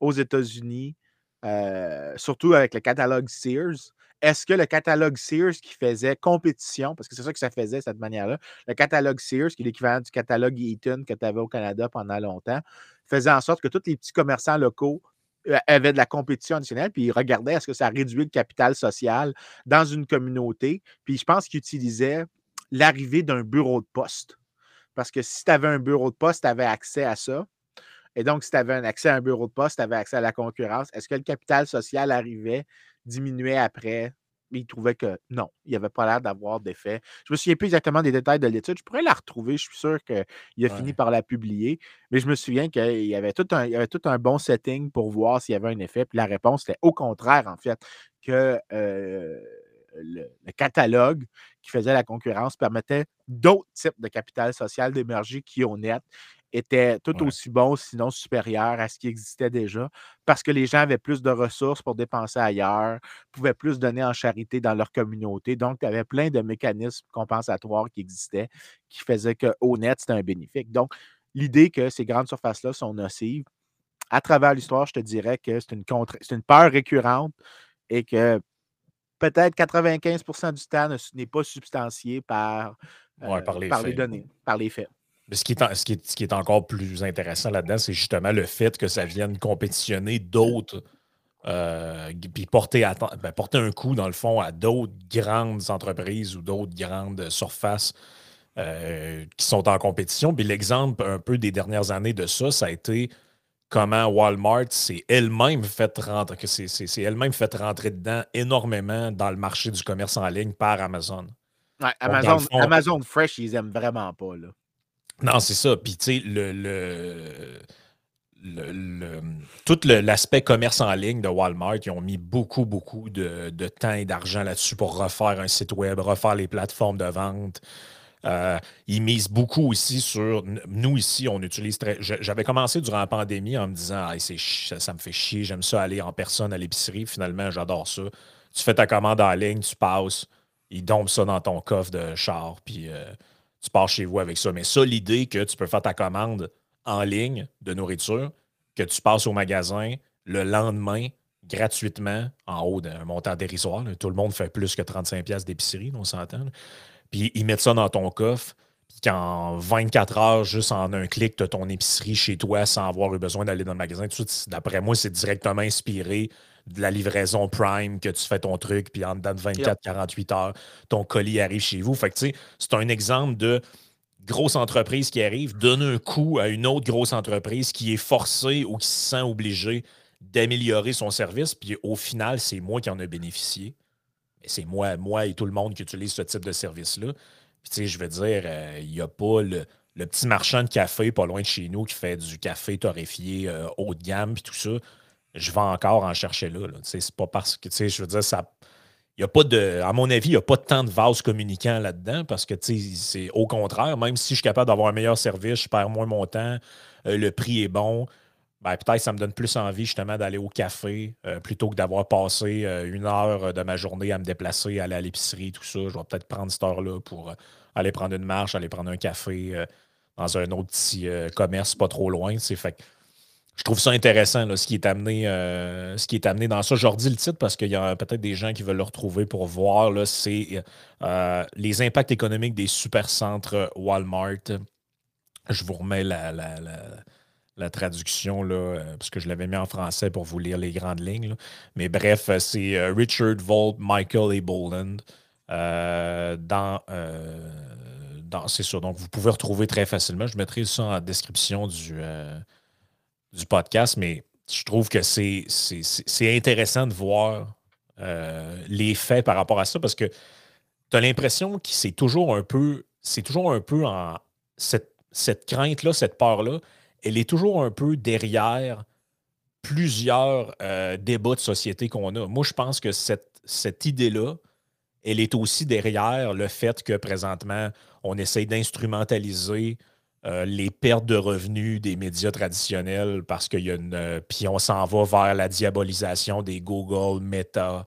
aux États-Unis, euh, surtout avec le catalogue Sears, est-ce que le catalogue Sears qui faisait compétition, parce que c'est ça que ça faisait, cette manière-là, le catalogue Sears, qui est l'équivalent du catalogue Eaton que tu avais au Canada pendant longtemps, faisait en sorte que tous les petits commerçants locaux euh, avaient de la compétition additionnelle, puis ils regardaient est-ce que ça réduit le capital social dans une communauté. Puis je pense qu'ils utilisaient l'arrivée d'un bureau de poste. Parce que si tu avais un bureau de poste, tu avais accès à ça. Et donc, si tu avais un accès à un bureau de poste, tu avais accès à la concurrence. Est-ce que le capital social arrivait, diminuait après? Mais il trouvait que non, il n'y avait pas l'air d'avoir d'effet. Je me souviens plus exactement des détails de l'étude. Je pourrais la retrouver. Je suis sûr qu'il a fini par la publier. Mais je me souviens qu'il y avait tout un, avait tout un bon setting pour voir s'il y avait un effet. Puis la réponse était au contraire, en fait, que euh, le, catalogue qui faisait la concurrence permettait d'autres types de capital social d'émerger qui, au net, était tout aussi bon, sinon supérieur à ce qui existait déjà, parce que les gens avaient plus de ressources pour dépenser ailleurs, pouvaient plus donner en charité dans leur communauté. Donc, il y avait plein de mécanismes compensatoires qui existaient qui faisaient qu'au net, c'était un bénéfice. Donc, l'idée que ces grandes surfaces-là sont nocives, à travers l'histoire, je te dirais que c'est une, une peur récurrente et que peut-être 95% du temps n'est pas substantié par Ouais, par les par les faits. données, par les faits. Ce qui est, en- ce qui est- ce qui est encore plus intéressant là-dedans, c'est justement le fait que ça vienne compétitionner d'autres, euh, puis porter, ben, porter un coup, dans le fond, à d'autres grandes entreprises ou d'autres grandes surfaces euh, qui sont en compétition. Puis l'exemple un peu des dernières années de ça, ça a été comment Walmart s'est elle-même fait rentrer, que c'est, elle-même fait rentrer dedans énormément dans le marché du commerce en ligne par Amazon. Ouais, Amazon, fond- Amazon Fresh, ils aiment vraiment pas. Là. Non, c'est ça. Puis, tu sais, le, le, le- le- tout l'aspect commerce en ligne de Walmart, ils ont mis beaucoup, beaucoup de, temps et d'argent là-dessus pour refaire un site web, refaire les plateformes de vente. Euh, ils misent beaucoup aussi sur. Nous, ici, on utilise très. J'avais commencé durant la pandémie en me disant ça, ça me fait chier, j'aime ça aller en personne à l'épicerie. Finalement, j'adore ça. Tu fais ta commande en ligne, tu passes, ils dompent ça dans ton coffre de char, euh, tu pars chez vous avec ça. Mais ça, l'idée que tu peux faire ta commande en ligne de nourriture, que tu passes au magasin le lendemain gratuitement en haut d'un montant dérisoire. Tout le monde fait plus que 35$ piastres d'épicerie, on s'entend. Puis ils mettent ça dans ton coffre. Puis qu'en 24 heures, juste en un clic, tu as ton épicerie chez toi sans avoir eu besoin d'aller dans le magasin. D'après moi, c'est directement inspiré de la livraison Prime que tu fais ton truc, puis en dedans de 24-48 heures, ton colis arrive chez vous. Fait que, tu sais, c'est un exemple de grosse entreprise qui arrive, donne un coup à une autre grosse entreprise qui est forcée ou qui se sent obligée d'améliorer son service, puis au final, c'est moi qui en ai bénéficié. C'est moi, moi et tout le monde qui utilise ce type de service-là. Puis, tu sais, je veux dire, euh, il n'y a pas le, le petit marchand de café pas loin de chez nous qui fait du café torréfié euh, haut de gamme, puis tout ça. Je vais encore en chercher là. C'est pas parce que, je veux dire, ça. Il y a pas de, à mon avis, il n'y a pas tant de vases communicants là-dedans parce que c'est au contraire, même si je suis capable d'avoir un meilleur service, je perds moins mon temps, euh, le prix est bon, ben, peut-être ça me donne plus envie justement d'aller au café euh, plutôt que d'avoir passé euh, une heure de ma journée à me déplacer, aller à l'épicerie, tout ça. Je vais peut-être prendre cette heure-là pour aller prendre une marche, aller prendre un café dans un autre petit commerce pas trop loin. Fait je trouve ça intéressant, là, ce, qui est amené, euh, ce qui est amené dans ça. Je redis le titre parce qu'il y a peut-être des gens qui veulent le retrouver pour voir. C'est euh, les impacts économiques des supercentres Walmart. Je vous remets la, la- la- traduction, là, euh, parce que je l'avais mis en français pour vous lire les grandes lignes. Mais bref, c'est Richard Volt, Michael et Boland. dans, c'est ça. Donc, vous pouvez retrouver très facilement. Je mettrai ça en description du, du podcast, mais je trouve que c'est, intéressant de voir euh, les faits par rapport à ça parce que tu as l'impression que c'est toujours un peu, c'est toujours un peu en cette, cette crainte-là, cette peur-là, elle est toujours un peu derrière plusieurs euh, débats de société qu'on a. Moi, je pense que cette, cette idée-là, elle est aussi derrière le fait que présentement, on essaye d'instrumentaliser euh, les pertes de revenus des médias traditionnels parce qu'il y a une. euh, puis on s'en va vers la diabolisation des Google, Meta,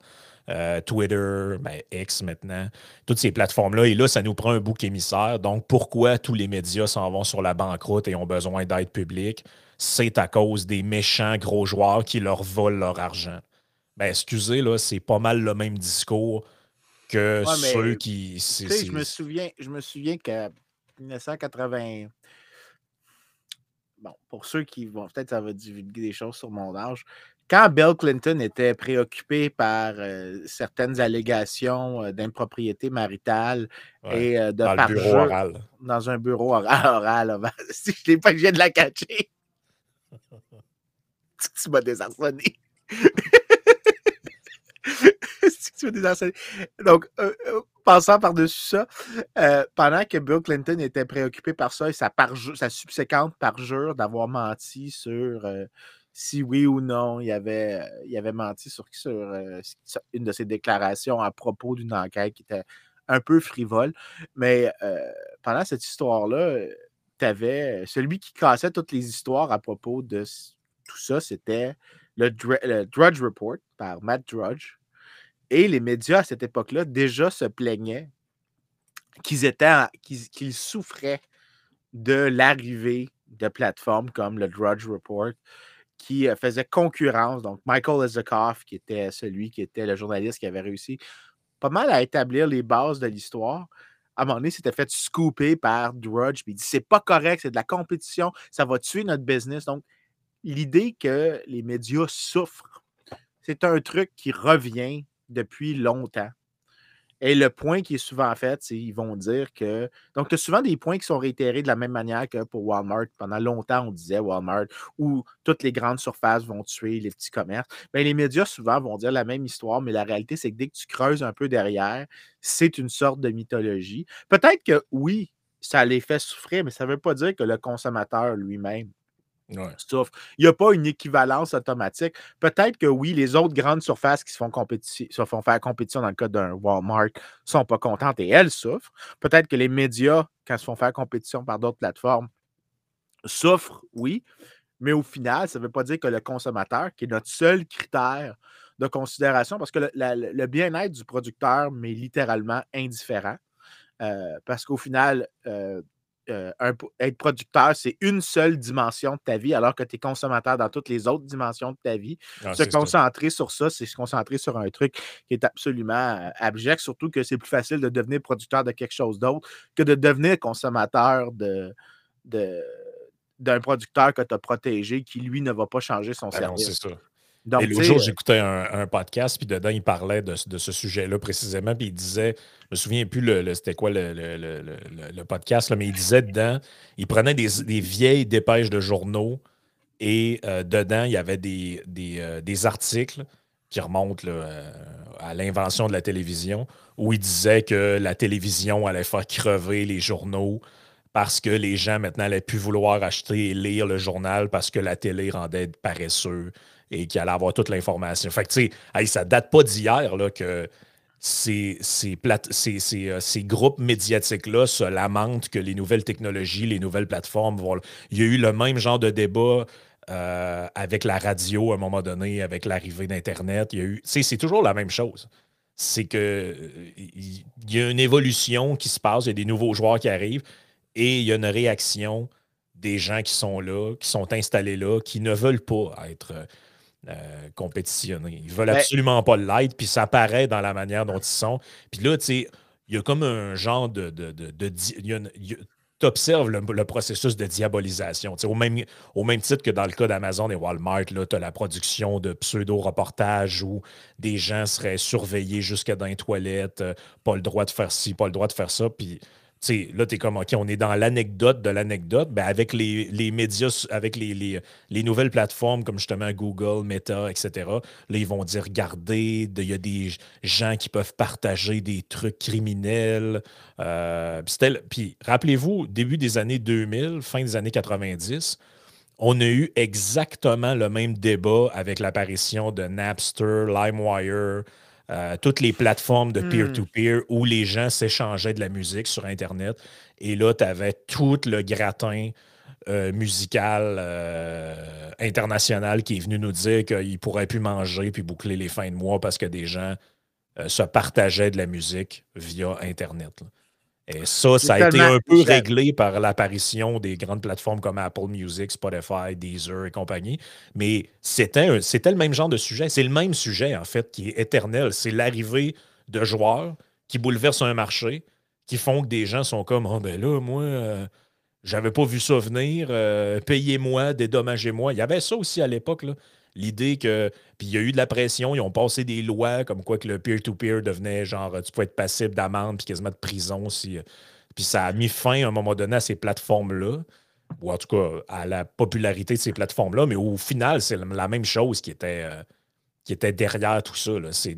euh, Twitter, ben, X maintenant, toutes ces plateformes-là. Et là, ça nous prend un bouc émissaire. Donc, pourquoi tous les médias s'en vont sur la banqueroute et ont besoin d'aide publique? C'est à cause des méchants gros joueurs qui leur volent leur argent. Ben, excusez, là, c'est pas mal le même discours que Ouais, mais, ceux qui. Je me souviens, je me souviens qu'en 1980. Bon, pour ceux qui vont, peut-être ça va divulguer des choses sur mon âge. Quand Bill Clinton était préoccupé par euh, certaines allégations euh, d'impropriété maritale Ouais, et euh, de dans le bureau parjure oral. dans un bureau oral, oral, si je l'ai pas, je viens de la que tu tu m'as désarçonné. Donc, euh, euh, passant par-dessus ça, euh, pendant que Bill Clinton était préoccupé par ça et sa, parjure- sa subséquente parjure d'avoir menti sur si oui ou non il avait, il avait menti sur, sur, sur une de ses déclarations à propos d'une enquête qui était un peu frivole. Mais pendant cette histoire-là, tu celui qui cassait toutes les histoires à propos de tout ça, c'était le, le Drudge Report par Matt Drudge. Et les médias à cette époque-là déjà se plaignaient qu'ils étaient en- qu'ils souffraient de l'arrivée de plateformes comme le Drudge Report qui euh, faisait concurrence. Donc, Michael Ezekov, qui était celui qui était le journaliste qui avait réussi pas mal à établir les bases de l'histoire, à un moment donné, s'était fait scooper par Drudge. Puis il dit c'est pas correct, c'est de la compétition, ça va tuer notre business. Donc, l'idée que les médias souffrent, c'est un truc qui revient depuis longtemps. Et le point qui est souvent fait, c'est qu'ils vont dire que. Donc, tu as souvent des points qui sont réitérés de la même manière que pour Walmart. Pendant longtemps, on disait Walmart, où toutes les grandes surfaces vont tuer les petits commerces. Bien, les médias, souvent, vont dire la même histoire, mais la réalité, c'est que dès que tu creuses un peu derrière, c'est une sorte de mythologie. Peut-être que oui, ça les fait souffrir, mais ça ne veut pas dire que le consommateur lui-même Sauf, il n'y a pas une équivalence automatique. Peut-être que oui, les autres grandes surfaces qui se font, se font faire compétition dans le cas d'un Walmart sont pas contentes et elles souffrent. Peut-être que les médias, quand se font faire compétition par d'autres plateformes, souffrent, oui. Mais au final, ça ne veut pas dire que le consommateur, qui est notre seul critère de considération, parce que le, bien-être du producteur m'est littéralement indifférent. Euh, parce qu'au final, euh, euh, être producteur, c'est une seule dimension de ta vie, alors que tu es consommateur dans toutes les autres dimensions de ta vie. Ah, se concentrer sur ça, c'est se concentrer sur un truc qui est absolument euh, abject, surtout que c'est plus facile de devenir producteur de quelque chose d'autre que de devenir consommateur de, d'un producteur que tu as protégé qui, lui, ne va pas changer son ben service. Ça. Et l'autre jour, euh j'écoutais un, podcast, puis dedans, il parlait de, ce sujet-là précisément, puis il disait, je me souviens plus le, c'était quoi le, podcast, là, mais il disait dedans, il prenait des, vieilles dépêches de journaux, et euh, dedans, il y avait des, euh, des, articles qui remontent à l'invention de la télévision, où il disait que la télévision allait faire crever les journaux parce que les gens maintenant n'allaient plus vouloir acheter et lire le journal parce que la télé rendait paresseux et qui allait avoir toute l'information. Fait que, tu sais, ça date pas d'hier que ces, ces, euh, ces, groupes médiatiques-là se lamentent que les nouvelles technologies, les nouvelles plateformes. Il y a eu le même genre de débat. Euh, avec la radio à un moment donné, avec l'arrivée d'Internet, il y a eu. C'est toujours la même chose. C'est que il y a une évolution qui se passe, il y a des nouveaux joueurs qui arrivent et il y a une réaction des gens qui sont là, qui sont installés là, qui ne veulent pas être euh, compétitionner. Ils veulent ben absolument pas l'être, puis ça paraît dans la manière dont ils sont. Puis là, tu sais, il y a comme un genre de. de, de, tu observes le, processus de diabolisation. Au même, au même titre que dans le cas d'Amazon et Walmart, tu as la production de pseudo-reportages où des gens seraient surveillés jusqu'à dans les toilettes, euh, pas le droit de faire ci, pas le droit de faire ça. Puis là, tu es comme, OK, on est dans l'anecdote de l'anecdote. Ben, avec les, médias, avec les, les, nouvelles plateformes comme justement Google, Meta, etc., là, ils vont dire, regardez, il y a des gens qui peuvent partager des trucs criminels. Euh, puis rappelez-vous, début des années 2000, fin des années 90, on a eu exactement le même débat avec l'apparition de Napster, LimeWire, euh, toutes les plateformes de peer-to-peer où les gens s'échangeaient de la musique sur Internet. Et là, tu avais tout le gratin euh, musical euh, international qui est venu nous dire qu'il ne pourrait plus manger puis boucler les fins de mois parce que des gens se partageaient de la musique via Internet. Et ça, ça a été un peu réglé par l'apparition des grandes plateformes comme Apple Music, Spotify, Deezer et compagnie. Mais c'était le même genre de sujet. C'est le même sujet, en fait, qui est éternel. C'est l'arrivée de joueurs qui bouleversent un marché, qui font que des gens sont comme oh, ben là, moi, euh, j'avais pas vu ça venir, euh, payez-moi, dédommagez-moi. Il y avait ça aussi à l'époque. L'idée que. Puis il y a eu de la pression, ils ont passé des lois comme quoi que le peer-to-peer devenait genre, tu pouvais être passible d'amende puis quasiment de prison. Si, puis ça a mis fin à un moment donné à ces plateformes-là, ou en tout cas à la popularité de ces plateformes-là, mais au final, c'est la même chose qui était. Euh, qui était derrière tout ça. C'est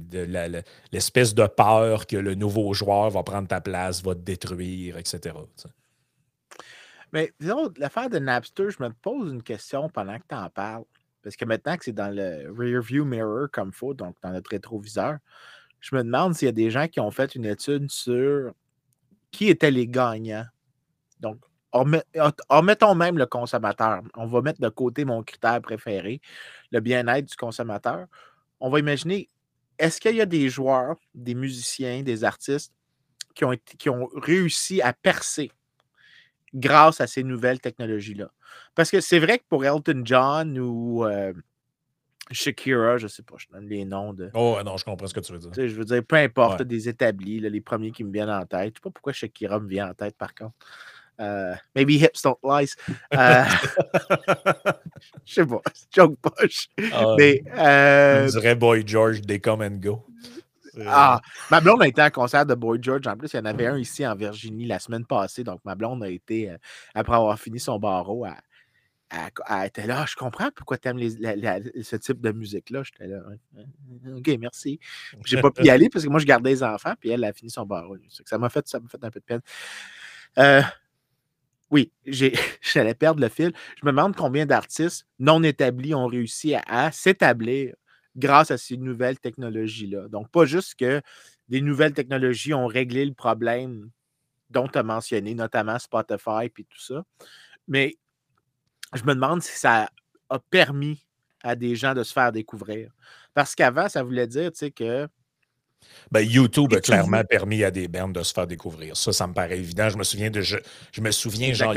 l'espèce de peur que le nouveau joueur va prendre ta place, va te détruire, etc. Mais disons, l'affaire de Napster, je me pose une question pendant que tu en parles. Parce que maintenant que c'est dans le rear view mirror comme faut, donc dans notre rétroviseur, je me demande s'il y a des gens qui ont fait une étude sur qui étaient les gagnants. Donc, en mettons même le consommateur. On va mettre de côté mon critère préféré, le bien-être du consommateur. On va imaginer, est-ce qu'il y a des joueurs, des musiciens, des artistes qui ont réussi à percer grâce à ces nouvelles technologies-là. Parce que c'est vrai que pour Elton John ou euh, Shakira, je sais pas, je donne les noms de. Oh non, je comprends ce que tu veux dire. Je veux dire, peu importe, des établis, les premiers qui me viennent en tête. Je sais pas pourquoi Shakira me vient en tête, par contre. Euh, maybe hips don't lies. Euh, je sais pas, joke poche. Ah, mais. Euh, dirait Boy George, they come and go. Ah, ma blonde a été à un concert de Boy George. En plus, il y en avait un ici en Virginie la semaine passée. Donc, ma blonde a été, après avoir fini son barreau, elle, était là, je comprends pourquoi tu aimes ce type de musique-là. J'étais là, OK, merci. J'ai pas pu y aller parce que moi, je gardais les enfants, puis elle a fini son barreau. Ça m'a fait, fait un peu de peine. Euh, oui, j'allais perdre le fil. Je me demande combien d'artistes non établis ont réussi à, s'établir grâce à ces nouvelles technologies-là. Donc, pas juste que des nouvelles technologies ont réglé le problème dont tu as mentionné, notamment Spotify et tout ça, mais je me demande si ça a permis à des gens de se faire découvrir. Parce qu'avant, ça voulait dire, tu sais, que. Ben, YouTube a clairement permis à des bandes de se faire découvrir. Ça, ça me paraît évident. Je me souviens de. Je, me souviens, genre,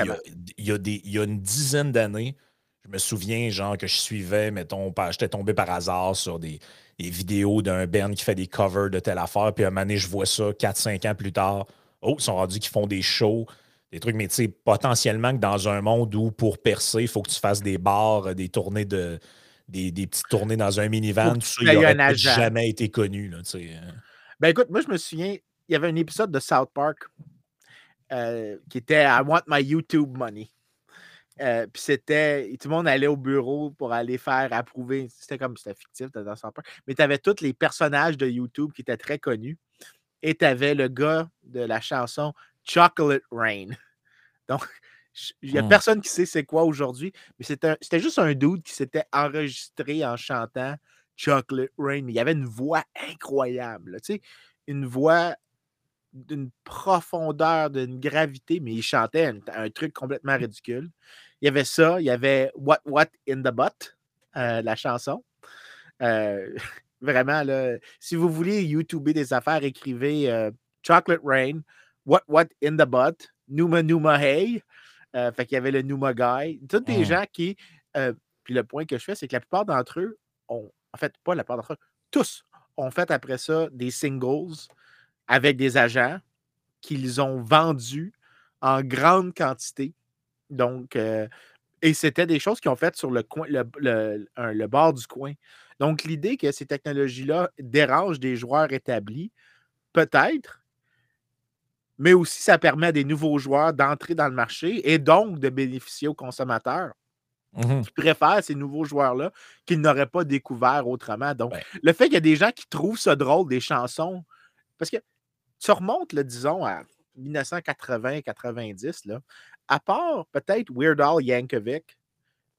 il y, a, des, il y a une dizaine d'années, je me souviens, genre, que je suivais, mettons, j'étais tombé par hasard sur des, vidéos d'un band qui fait des covers de telle affaire, puis à un moment donné, je vois ça 4-5 ans plus tard. Oh, ils sont rendus qu'ils font des shows des trucs, mais tu sais, potentiellement que dans un monde où pour percer, il faut que tu fasses des bars, des tournées de. des, petites tournées dans un minivan, tout ça, il n'aurait jamais été connu. Là, hein. ben écoute, moi je me souviens, il y avait un épisode de South Park euh, qui était I want my YouTube money. Euh, puis c'était, tout le monde allait au bureau pour aller faire approuver. C'était comme, c'était fictif dans South Park. Mais tu avais tous les personnages de YouTube qui étaient très connus. Et tu avais le gars de la chanson Chocolate Rain. Donc, il n'y a mmh. personne qui sait c'est quoi aujourd'hui, mais c'était juste un dude qui s'était enregistré en chantant Chocolate Rain. Mais il y avait une voix incroyable, tu sais, une voix d'une profondeur, d'une gravité, mais il chantait un, truc complètement ridicule. Il y avait ça, il y avait What What in the Butt, euh, la chanson. Euh, vraiment, là, si vous voulez YouTuber des affaires, écrivez euh, Chocolate Rain, What What in the Butt, Numa Numa Hey. Fait qu'il y avait le Numa Guy. Tous des mmh. gens qui. Puis le point que je fais, c'est que la plupart d'entre eux ont. En fait, pas la plupart d'entre eux, tous ont fait après ça des singles avec des agents qu'ils ont vendus en grande quantité. Donc, euh, et c'était des choses qu'ils ont faites sur le, coin, le, le bord du coin. Donc, l'idée que ces technologies-là dérangent des joueurs établis, peut-être, mais aussi ça permet à des nouveaux joueurs d'entrer dans le marché et donc de bénéficier aux consommateurs mmh qui préfèrent ces nouveaux joueurs-là qu'ils n'auraient pas découvert autrement. Donc, le fait qu'il y a des gens qui trouvent ça drôle, des chansons, parce que tu remontes, disons, à 1980-90, à part peut-être Weird Al Yankovic,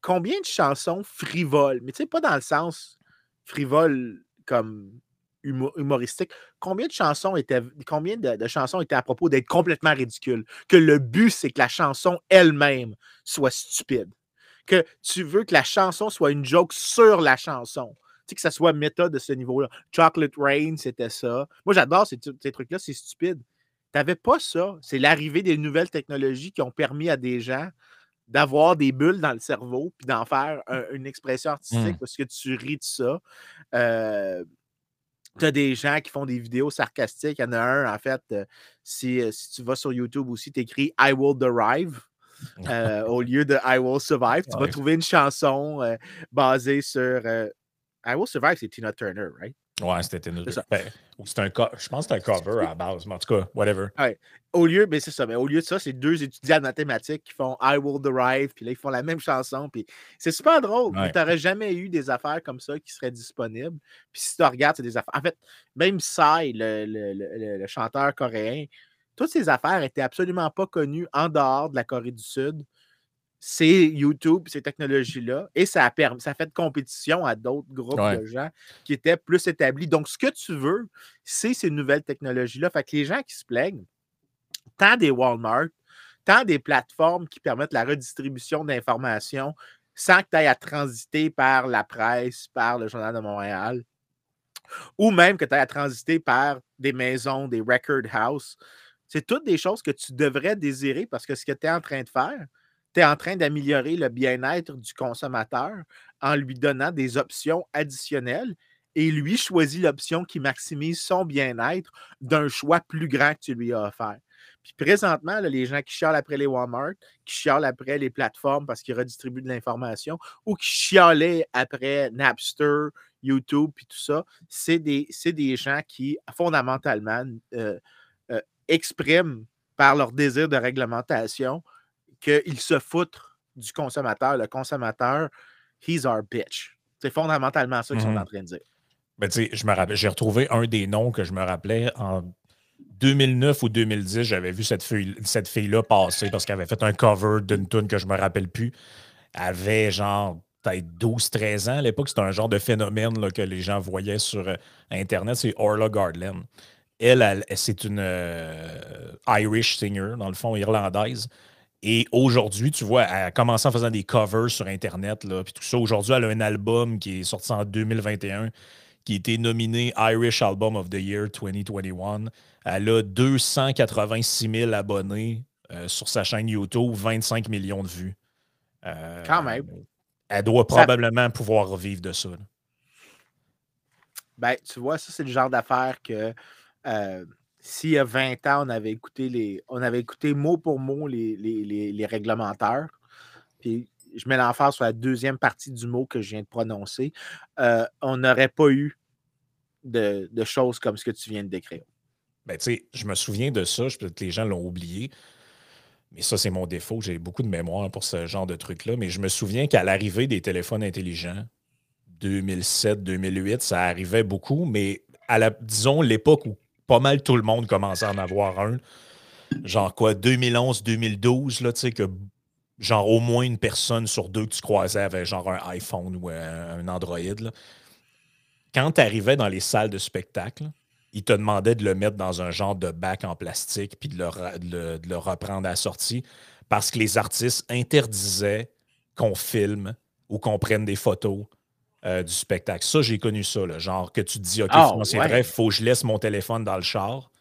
combien de chansons frivoles, mais tu sais, pas dans le sens frivole comme humoristique, combien de chansons étaient, combien de, chansons étaient à propos d'être complètement ridicules? Que le but, c'est que la chanson elle-même soit stupide. Que tu veux que la chanson soit une joke sur la chanson. Tu sais, que ça soit méta de ce niveau-là. Chocolate Rain, c'était ça. Moi, j'adore ces, trucs-là, c'est stupide. Tu n'avais pas ça. C'est l'arrivée des nouvelles technologies qui ont permis à des gens d'avoir des bulles dans le cerveau puis d'en faire une expression artistique mmh. parce que tu ris de ça. Euh, tu as des gens qui font des vidéos sarcastiques. Il y en a un, en fait, euh, si, euh, si, tu vas sur YouTube aussi, tu écris I will derive. Euh, au lieu de I will survive, tu vas trouver une chanson basée sur I will survive, c'est Tina Turner, right? Ouais, c'était Tina Turner. Ben, c'est un je pense que c'est un cover à la base, mais en tout cas, whatever. Ouais. Au lieu, ben c'est ça, mais au lieu de ça, c'est deux étudiants de mathématiques qui font I Will Derive, puis là, ils font la même chanson, puis c'est super drôle. Tu n'aurais jamais eu des affaires comme ça qui seraient disponibles. Puis si tu regardes, c'est des affaires. En fait, même Psy, le, le, le, chanteur coréen, toutes ces affaires étaient absolument pas connues en dehors de la Corée du Sud. C'est YouTube, ces technologies-là, et ça a, permis, ça fait de compétition à d'autres groupes de gens qui étaient plus établis. Donc, ce que tu veux, c'est ces nouvelles technologies-là. Fait que les gens qui se plaignent, tant des Walmart, tant des plateformes qui permettent la redistribution d'informations sans que tu ailles à transiter par la presse, par le Journal de Montréal, ou même que tu ailles à transiter par des maisons, des record house. C'est toutes des choses que tu devrais désirer parce que ce que tu es en train de faire, tu es en train d'améliorer le bien-être du consommateur en lui donnant des options additionnelles et lui choisit l'option qui maximise son bien-être d'un choix plus grand que tu lui as offert. Puis présentement, les gens qui chialent après les Walmart, qui chialent après les plateformes parce qu'ils redistribuent de l'information ou qui chialaient après Napster, YouTube, puis tout ça, c'est des, des, gens qui, fondamentalement, euh, euh, expriment par leur désir de réglementation qu'ils se foutent du consommateur. Le consommateur, he's our bitch. C'est fondamentalement ça qu'ils sont mmh en train de dire. Ben, je me rappelle, j'ai retrouvé un des noms que je me rappelais en 2009 ou 2010. J'avais vu cette fille, cette fille-là passer parce qu'elle avait fait un cover d'une tune que je me rappelle plus. Elle avait genre peut-être 12-13 ans. À l'époque, c'était un genre de phénomène que les gens voyaient sur euh, Internet. C'est Orla Gardland. Elle, c'est une euh, Irish singer, dans le fond, irlandaise. Et aujourd'hui, tu vois, elle a commencé en faisant des covers sur Internet. Là, puis tout ça. Aujourd'hui, elle a un album qui est sorti en 2021 qui a été nominé Irish Album of the Year 2021. Elle a 286 000 abonnés euh, sur sa chaîne YouTube, 25 millions de vues. Euh, Quand même. Elle doit probablement pouvoir revivre de ça. Ben, tu vois, ça, c'est le genre d'affaire que euh, s'il y a 20 ans, on avait écouté les. On mot pour mot les, les, réglementaires. Puis je mets l'emphase sur la deuxième partie du mot que je viens de prononcer. Euh, on n'aurait pas eu de, choses comme ce que tu viens de décrire. Ben, je me souviens de ça, peut-être que les gens l'ont oublié. Mais ça, c'est mon défaut. J'ai beaucoup de mémoire pour ce genre de truc-là. Mais je me souviens qu'à l'arrivée des téléphones intelligents, 2007, 2008, ça arrivait beaucoup. Mais à la, disons, l'époque où pas mal tout le monde commençait à en avoir un, genre quoi, 2011, 2012, là, tu sais, que genre au moins une personne sur deux que tu croisais avait genre un iPhone ou un, Android. Quand tu arrivais dans les salles de spectacle, ils te demandaient de le mettre dans un genre de bac en plastique puis de le, de le, reprendre à la sortie parce que les artistes interdisaient qu'on filme ou qu'on prenne des photos euh, du spectacle. Ça, j'ai connu ça, là, genre que tu te dis, OK, ah, c'est vrai, il faut que je laisse mon téléphone dans le char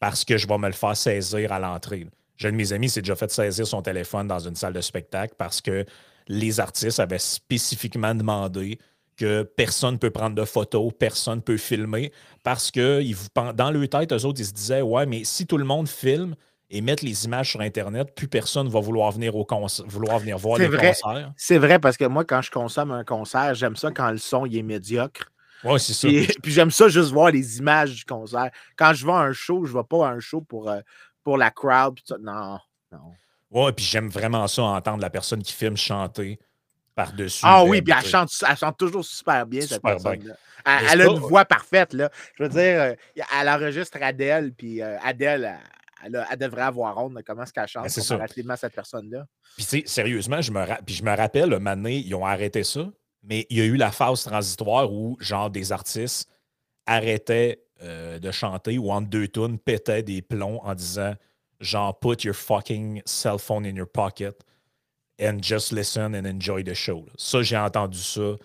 parce que je vais me le faire saisir à l'entrée. J'ai un de mes amis s'est déjà fait saisir son téléphone dans une salle de spectacle parce que les artistes avaient spécifiquement demandé que personne ne peut prendre de photos, personne ne peut filmer, parce que dans leur tête, eux autres, ils se disaient Ouais, mais si tout le monde filme et met les images sur Internet, plus personne va vouloir venir au vouloir venir voir les concerts. C'est vrai, parce que moi, quand je consomme un concert, j'aime ça quand le son est médiocre. Oui, c'est ça. Puis, j'aime ça juste voir les images du concert. Quand je vais à un show, je ne vais pas à un show pour, euh, pour la crowd. Non, non. Ouais, puis j'aime vraiment ça, entendre la personne qui filme chanter par-dessus. Ah oui, puis elle chante, elle chante toujours super bien, cette personne-là. Elle, a une voix parfaite, là. Je veux dire, euh, elle enregistre Adèle, puis euh, Adèle, elle, elle, devrait avoir honte de comment est-ce qu'elle chante ben, comparativement à cette personne-là. Puis, tu sais, sérieusement, je me, puis je me rappelle, moment ils ont arrêté ça, mais il y a eu la phase transitoire où, genre, des artistes arrêtaient euh, de chanter ou entre deux tunes pétaient des plombs en disant, genre, put your fucking cell phone in your pocket and just listen and enjoy the show. Ça, j'ai entendu ça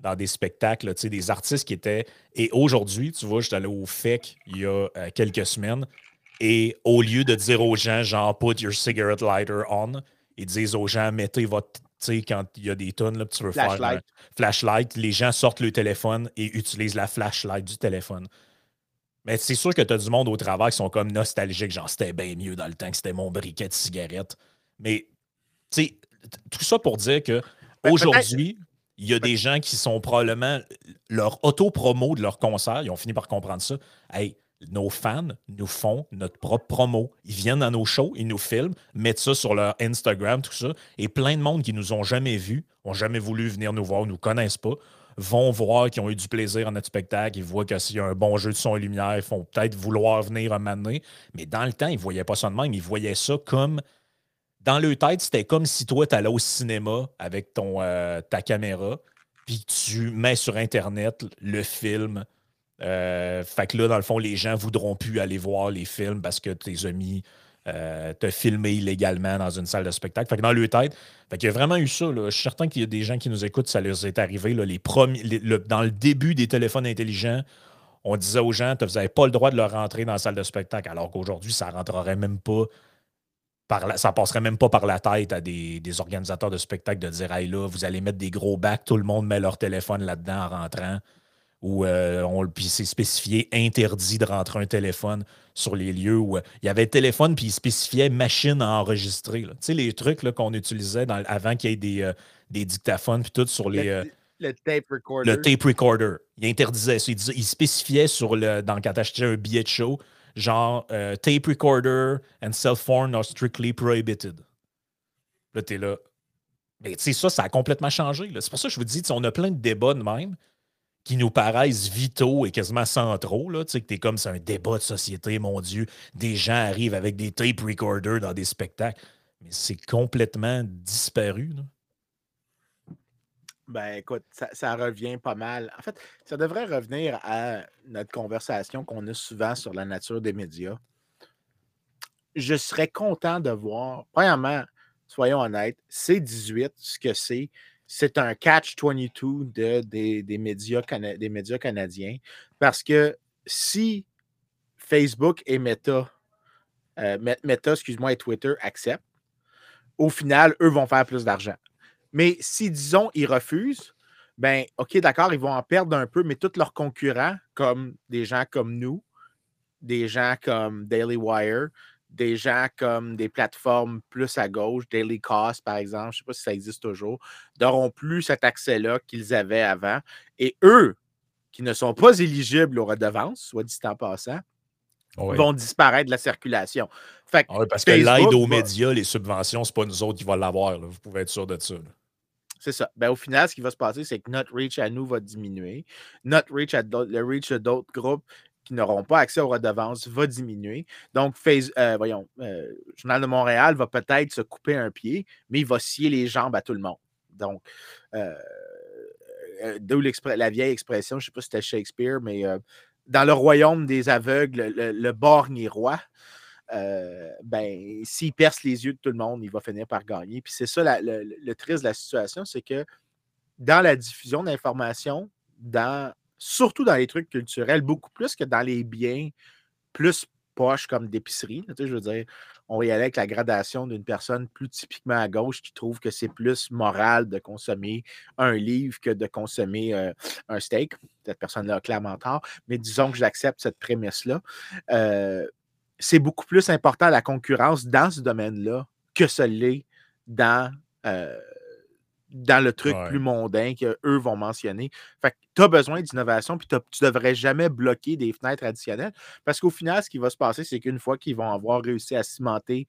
dans des spectacles, tu sais, des artistes qui étaient. Et aujourd'hui, tu vois, j'étais allé au FEC il y a euh, quelques semaines, et au lieu de dire aux gens, genre, put your cigarette lighter on, ils disent aux gens, mettez votre. Tu sais, quand il y a des tonnes, là, tu veux faire un flashlight, les gens sortent le téléphone et utilisent la flashlight du téléphone. Mais c'est sûr que tu as du monde au travail qui sont comme nostalgiques, genre c'était bien mieux dans le temps que c'était mon briquet de cigarette. Mais, tu sais, tout ça pour dire que ben, aujourd'hui, il y a des gens qui sont probablement leur auto-promo de leur concert, ils ont fini par comprendre ça. Hey, nos fans nous font notre propre promo. Ils viennent dans nos shows, ils nous filment, mettent ça sur leur Instagram, tout ça. Et plein de monde qui nous ont jamais vus, ont jamais voulu venir nous voir, nous connaissent pas, vont voir qu'ils ont eu du plaisir à notre spectacle, ils voient que s'il y a un bon jeu de son et lumière, ils font peut-être vouloir venir un moment. Mais dans le temps, ils ne voyaient pas ça de même, ils voyaient ça comme. Dans leur tête, c'était comme si toi, tu allais au cinéma avec ton, euh, ta caméra, puis tu mets sur Internet le film euh, fait que là, dans le fond, les gens voudront plus aller voir les films parce que tes amis euh, te filmé illégalement dans une salle de spectacle. Fait que dans le tête, fait qu'il y a vraiment eu ça. Je suis certain qu'il y a des gens qui nous écoutent, ça leur est arrivé. les premiers, dans le début des téléphones intelligents, on disait aux gens, vous n'avez pas le droit de leur rentrer dans la salle de spectacle, alors qu'aujourd'hui, ça rentrerait même pas par ça passerait même pas par la tête à des, organisateurs de spectacles de dire Hey là, vous allez mettre des gros bacs, tout le monde met leur téléphone là-dedans en rentrant. Ou euh, on puis c'est spécifié interdit de rentrer un téléphone sur les lieux où euh, il y avait téléphone puis il spécifiait machine à enregistrer. Tu sais, les trucs qu'on utilisait avant qu'il y ait des, euh, des dictaphones puis tout sur les. Le, tape recorder. Le tape recorder. Il interdisait ça. Il, spécifiait sur le, dans, quand tu achetais un billet de show, genre tape recorder and cell phone are strictly prohibited. Là, t'es là. Mais tu sais, ça, ça a complètement changé. C'est pour ça que je vous dis, on a plein de débats de même qui nous paraissent vitaux et quasiment centraux. Là, tu sais, que t'es comme c'est un débat de société, mon Dieu. Des gens arrivent avec des tape recorders dans des spectacles. Mais c'est complètement disparu. Ben écoute, ça, revient pas mal. En fait, ça devrait revenir à notre conversation qu'on a souvent sur la nature des médias. Je serais content de voir, premièrement, soyons honnêtes, C18, ce que c'est, c'est un catch-22 de, des, médias des médias canadiens. Parce que si Facebook et Meta, euh, Meta, excuse-moi, et Twitter acceptent, au final, eux vont faire plus d'argent. Mais si, disons, ils refusent, ben, OK, d'accord, ils vont en perdre un peu, mais tous leurs concurrents, comme des gens comme nous, des gens comme Daily Wire, des gens comme des plateformes plus à gauche, Daily Cost, par exemple, je ne sais pas si ça existe toujours, n'auront plus cet accès-là qu'ils avaient avant. Et eux, qui ne sont pas éligibles aux redevances, soit dit en passant, vont disparaître de la circulation. Fait ah parce que l'aide aux médias, les subventions, ce n'est pas nous autres qui vont l'avoir. Vous pouvez être sûr de ça. C'est ça. Ben, au final, ce qui va se passer, c'est que notre reach à nous va diminuer. Notre reach à le reach d'autres groupes qui n'auront pas accès aux redevances va diminuer. Donc, face, euh, voyons, euh, Journal de Montréal va peut-être se couper un pied, mais il va scier les jambes à tout le monde. Donc, euh, d'où la vieille expression, je ne sais pas si c'était Shakespeare, mais dans le royaume des aveugles, le, le borgne roi. Euh, ben, s'il perce les yeux de tout le monde, il va finir par gagner. Puis c'est ça le, triste de la situation, c'est que dans la diffusion d'informations, dans, surtout dans les trucs culturels, beaucoup plus que dans les biens plus poches comme d'épicerie. je veux dire, on y aller avec la gradation d'une personne plus typiquement à gauche qui trouve que c'est plus moral de consommer un livre que de consommer un steak. Cette personne-là a clairement tort, mais disons que j'accepte cette prémisse-là. C'est beaucoup plus important la concurrence dans ce domaine-là que ce l'est dans, dans le truc plus mondain qu'eux vont mentionner. Fait que tu as besoin d'innovation, puis tu ne devrais jamais bloquer des fenêtres additionnelles. Parce qu'au final, ce qui va se passer, c'est qu'une fois qu'ils vont avoir réussi à cimenter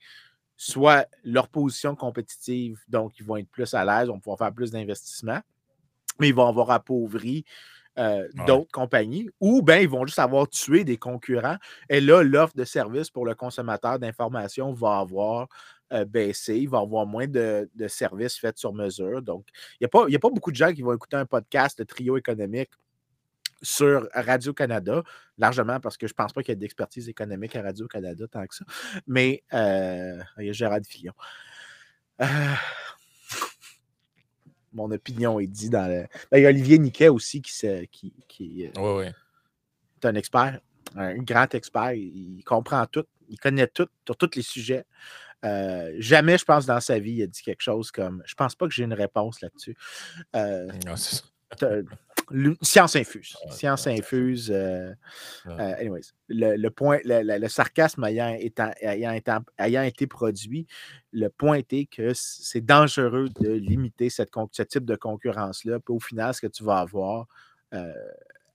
soit leur position compétitive, donc ils vont être plus à l'aise, on pouvoir faire plus d'investissements, mais ils vont avoir appauvri euh, d'autres compagnies, ou bien ils vont juste avoir tué des concurrents. Et là, l'offre de service pour le consommateur d'information va avoir euh, baissé. Il va avoir moins de, services faits sur mesure. Donc, il n'y a, pas beaucoup de gens qui vont écouter un podcast de trio économique sur Radio-Canada, largement parce que je ne pense pas qu'il y ait d'expertise économique à Radio-Canada tant que ça. Mais euh, il y a Gérard Fillon mon opinion est dit dans le. Ben, il y a Olivier Niquet aussi qui, qui, qui euh, est un expert, un grand expert. Il, comprend tout, il connaît tout sur tous les sujets. Euh, jamais, je pense, dans sa vie, il a dit quelque chose comme Je pense pas que j'ai une réponse là-dessus. Euh, Science infuse. Science infuse. Euh, anyways, le, point, le, sarcasme ayant, ayant, été produit, le point est que c'est dangereux de limiter cette, ce type de concurrence-là. Puis au final, ce que tu vas avoir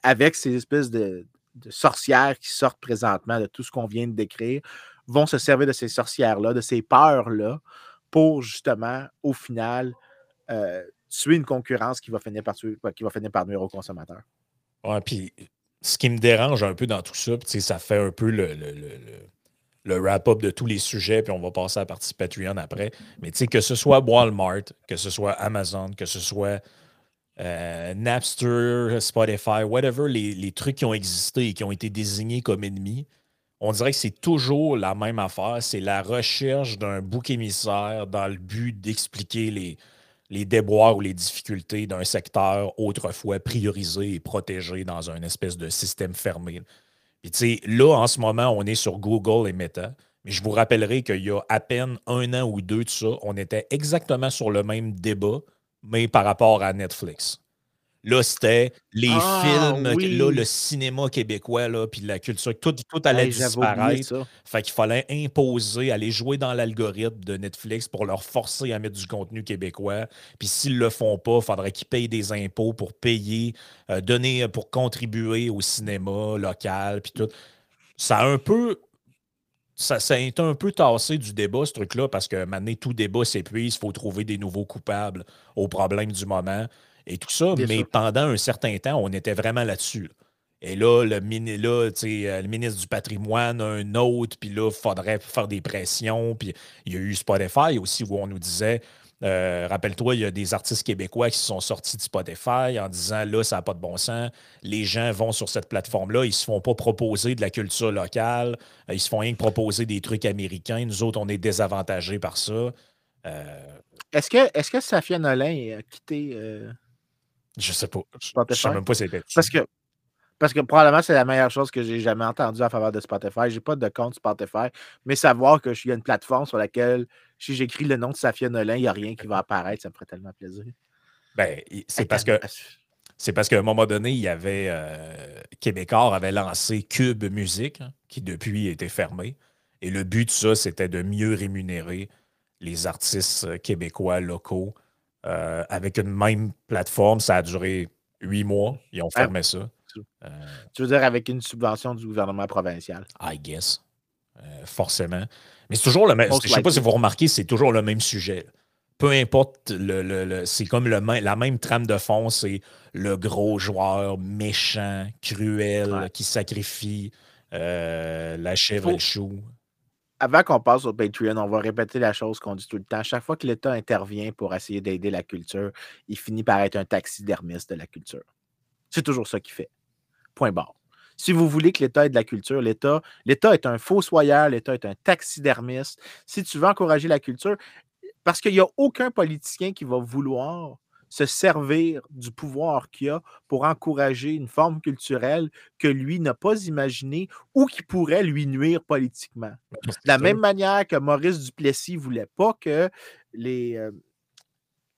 avec ces espèces de, sorcières qui sortent présentement de tout ce qu'on vient de décrire, vont se servir de ces sorcières-là, de ces peurs-là, pour justement, au final, tuer une concurrence qui va finir par, tuer, qui va finir par nuire aux consommateurs. Ouais, puis ce qui me dérange un peu dans tout ça, ça fait un peu le, le, wrap-up de tous les sujets, puis on va passer à la partie Patreon après. Mais que ce soit Walmart, que ce soit Amazon, que ce soit euh, Napster, Spotify, whatever, les, les, trucs qui ont existé et qui ont été désignés comme ennemis, on dirait que c'est toujours la même affaire. C'est la recherche d'un bouc émissaire dans le but d'expliquer les, déboires ou les difficultés d'un secteur autrefois priorisé et protégé dans un espèce de système fermé. Puis tu sais, là, en ce moment, on est sur Google et Meta. Mais je vous rappellerai qu'il y a à peine un an ou deux de ça, on était exactement sur le même débat, mais par rapport à Netflix. Là, c'était les Ah, films, là, le cinéma québécois, là, puis la culture, tout, tout allait Hey, disparaître. Fait qu'il fallait imposer, aller jouer dans l'algorithme de Netflix pour leur forcer à mettre du contenu québécois. Puis s'ils le font pas, il faudrait qu'ils payent des impôts pour payer, euh, donner, pour contribuer au cinéma local, puis tout. Ça a un peu. Ça, ça a été un peu tassé du débat, ce truc-là, parce que maintenant, tout débat s'épuise, il faut trouver des nouveaux coupables aux problèmes du moment et tout ça. Bien mais sûr. pendant un certain temps, on était vraiment là-dessus. là. Et là, le, mini- là, euh, le ministre du patrimoine, un autre, puis là, il faudrait faire des pressions. Puis il y a eu Spotify aussi où on nous disait, euh, rappelle-toi, il y a des artistes québécois qui se sont sortis de Spotify en disant, là, ça n'a pas de bon sens. Les gens vont sur cette plateforme-là, ils ne se font pas proposer de la culture locale, euh, ils se font rien que proposer des trucs américains. Nous autres, on est désavantagés par ça. Euh, Est-ce que, est que Safia Nolin a quitté. euh, je sais pas. Je Spotify? sais même pas si c'était. Parce que, parce que probablement c'est la meilleure chose que j'ai jamais entendue en faveur de Spotify. J'ai pas de compte Spotify, mais savoir que je- y a une plateforme sur laquelle, si j'écris le nom de Safia Nolin, il n'y a rien qui va apparaître, ça me ferait tellement plaisir. Ben, c'est parce que C'est parce qu'à un moment donné, il y avait. euh, Québécois avait lancé Cube Musique, hein, qui depuis était fermé. Et le but de ça, c'était de mieux rémunérer les artistes euh, québécois locaux euh, avec une même plateforme. Ça a duré huit mois. Ils ont Ah. fermé ça. Euh, Tu veux dire avec une subvention du gouvernement provincial? I guess. Euh, forcément. Mais c'est toujours le même. Je ne sais pas si vous remarquez, c'est toujours le même sujet. Peu importe, le, le- le- c'est comme le même- la même trame de fond, c'est le gros joueur méchant, cruel, Ouais. qui sacrifie euh, la chèvre Faut- et le chou. Avant qu'on passe au Patreon, on va répéter la chose qu'on dit tout le temps. Chaque fois que l'État intervient pour essayer d'aider la culture, il finit par être un taxidermiste de la culture. C'est toujours ça qu'il fait. Point barre. Si vous voulez que l'État aide la culture, l'État, l'État est un fossoyeur, l'État est un taxidermiste. Si tu veux encourager la culture, parce qu'il n'y a aucun politicien qui va vouloir se servir du pouvoir qu'il a pour encourager une forme culturelle que lui n'a pas imaginée ou qui pourrait lui nuire politiquement. De la même manière que Maurice Duplessis ne voulait pas que les, euh,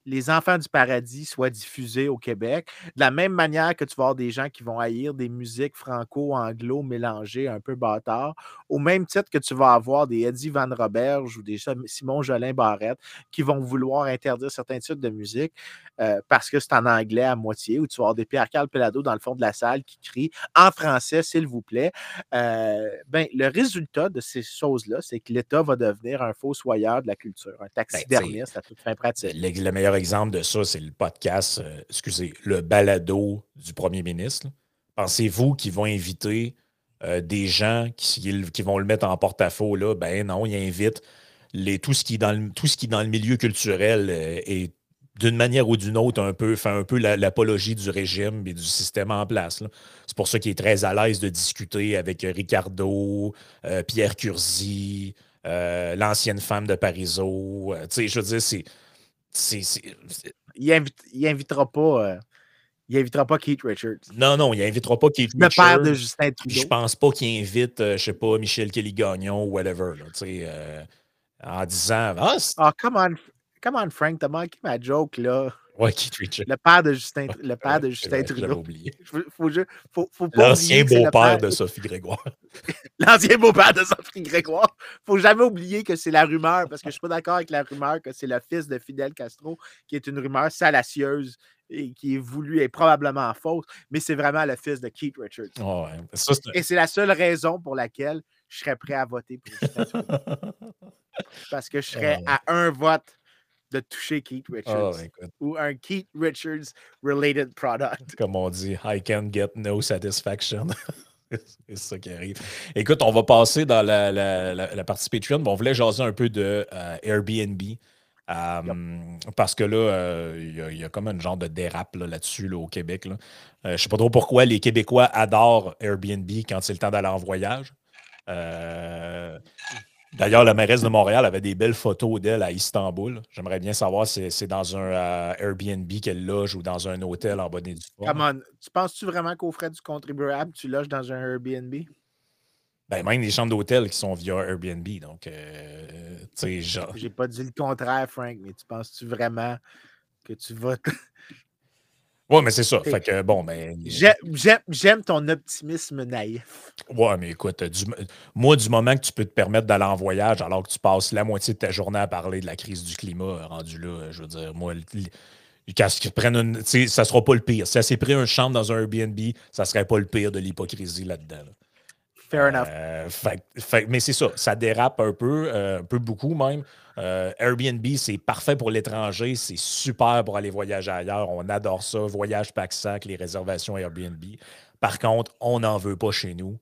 les enfants du paradis soient diffusés au Québec, de la même manière que tu vas avoir des gens qui vont haïr des musiques franco-anglo mélangées un peu bâtards, au même titre que tu vas avoir des Eddie Van Roberge ou des Simon Jolin Barrette qui vont vouloir interdire certains types de musique euh, parce que c'est en anglais à moitié, ou tu vas avoir des Pierre-Carl Pelado dans le fond de la salle qui crient en français, s'il vous plaît. Euh, ben, le résultat de ces choses-là, c'est que l'État va devenir un fossoyeur de la culture, un taxidermiste à toute fin pratique. Le, le meilleur exemple de ça, c'est le podcast, euh, excusez, le balado du premier ministre. Pensez-vous qu'ils vont inviter euh, des gens qui, vont le mettre en porte-à-faux? Là? Ben non, ils invitent les, tout, ce qui est dans le, tout ce qui dans le milieu culturel euh, et d'une manière ou d'une autre, un peu, fait un peu la- l'apologie du régime et du système en place. C'est pour ça qu'il est très à l'aise de discuter avec Ricardo, Pierre Curzi, l'ancienne femme de Parizeau. Je veux dire, c'est. Il, invite- il invitera pas. euh, il invitera pas Keith Richards. Non, non, il n'invitera pas Keith Le père Richards, de Justin puis Je Trudeau. pense pas qu'il invite, euh, je sais pas, Michel Kelly-Gagnon ou whatever. là, euh, en disant Ah, Ah, come on, come on, Frank, t'as manqué ma joke, là. Ouais, Keith Richards. Le père de Justin, le père de Justin Trudeau. oublié. Faut, faut, faut- faut pas L'ancien beau-père père- de Sophie Grégoire. L'ancien beau-père de Sophie Grégoire. Faut jamais oublier que c'est la rumeur, parce que je suis pas d'accord avec la rumeur que c'est le fils de Fidel Castro, qui est une rumeur salacieuse et qui est voulue et probablement fausse, mais c'est vraiment le fils de Keith Richards. Ah ouais, ça, Et c'est la seule raison pour laquelle je serais prêt à voter pour Justin Trudeau. Parce que je serais Ah à un vote de toucher Keith Richards Ah, écoute, ou un Keith Richards related product. comme on dit, I can get no satisfaction. C'est ça qui arrive. Écoute, on va passer dans la, la- la- la partie Patreon. Bon, on voulait jaser un peu de euh, Airbnb. euh, Parce que là, euh, il y a- il y, a comme un genre de dérape là, là-dessus là, au Québec. là. Euh, je ne sais pas trop pourquoi les Québécois adorent Airbnb quand c'est le temps d'aller en voyage. D'ailleurs, la mairesse de Montréal avait des belles photos d'elle à Istanbul. J'aimerais bien savoir si c'est dans un euh, Airbnb qu'elle loge ou dans un hôtel en bonne et due forme. Come on, tu penses-tu vraiment qu'au frais du contribuable, tu loges dans un Airbnb? Ben, même les chambres d'hôtel qui sont via Airbnb. Donc, euh, tu sais, genre. J'ai pas dit le contraire, Frank, mais tu penses-tu vraiment que tu vas. Ouais, mais c'est ça. Fait que bon, mais. J'aime ton optimisme naïf. Ouais, mais écoute, moi, du moment que tu peux te permettre d'aller en voyage alors que tu passes la moitié de ta journée à parler de la crise du climat rendu là, je veux dire, moi, quand ils prennent une. Ça sera pas le pire. Si elle s'est pris une chambre dans un Airbnb, ça serait pas le pire de l'hypocrisie là-dedans. Euh, mais c'est ça, ça dérape un peu, euh, un peu beaucoup même. Euh, Airbnb, c'est parfait pour l'étranger, c'est super pour aller voyager ailleurs. On adore ça. Voyage pack sac, les réservations Airbnb. Par contre, on n'en veut pas chez nous.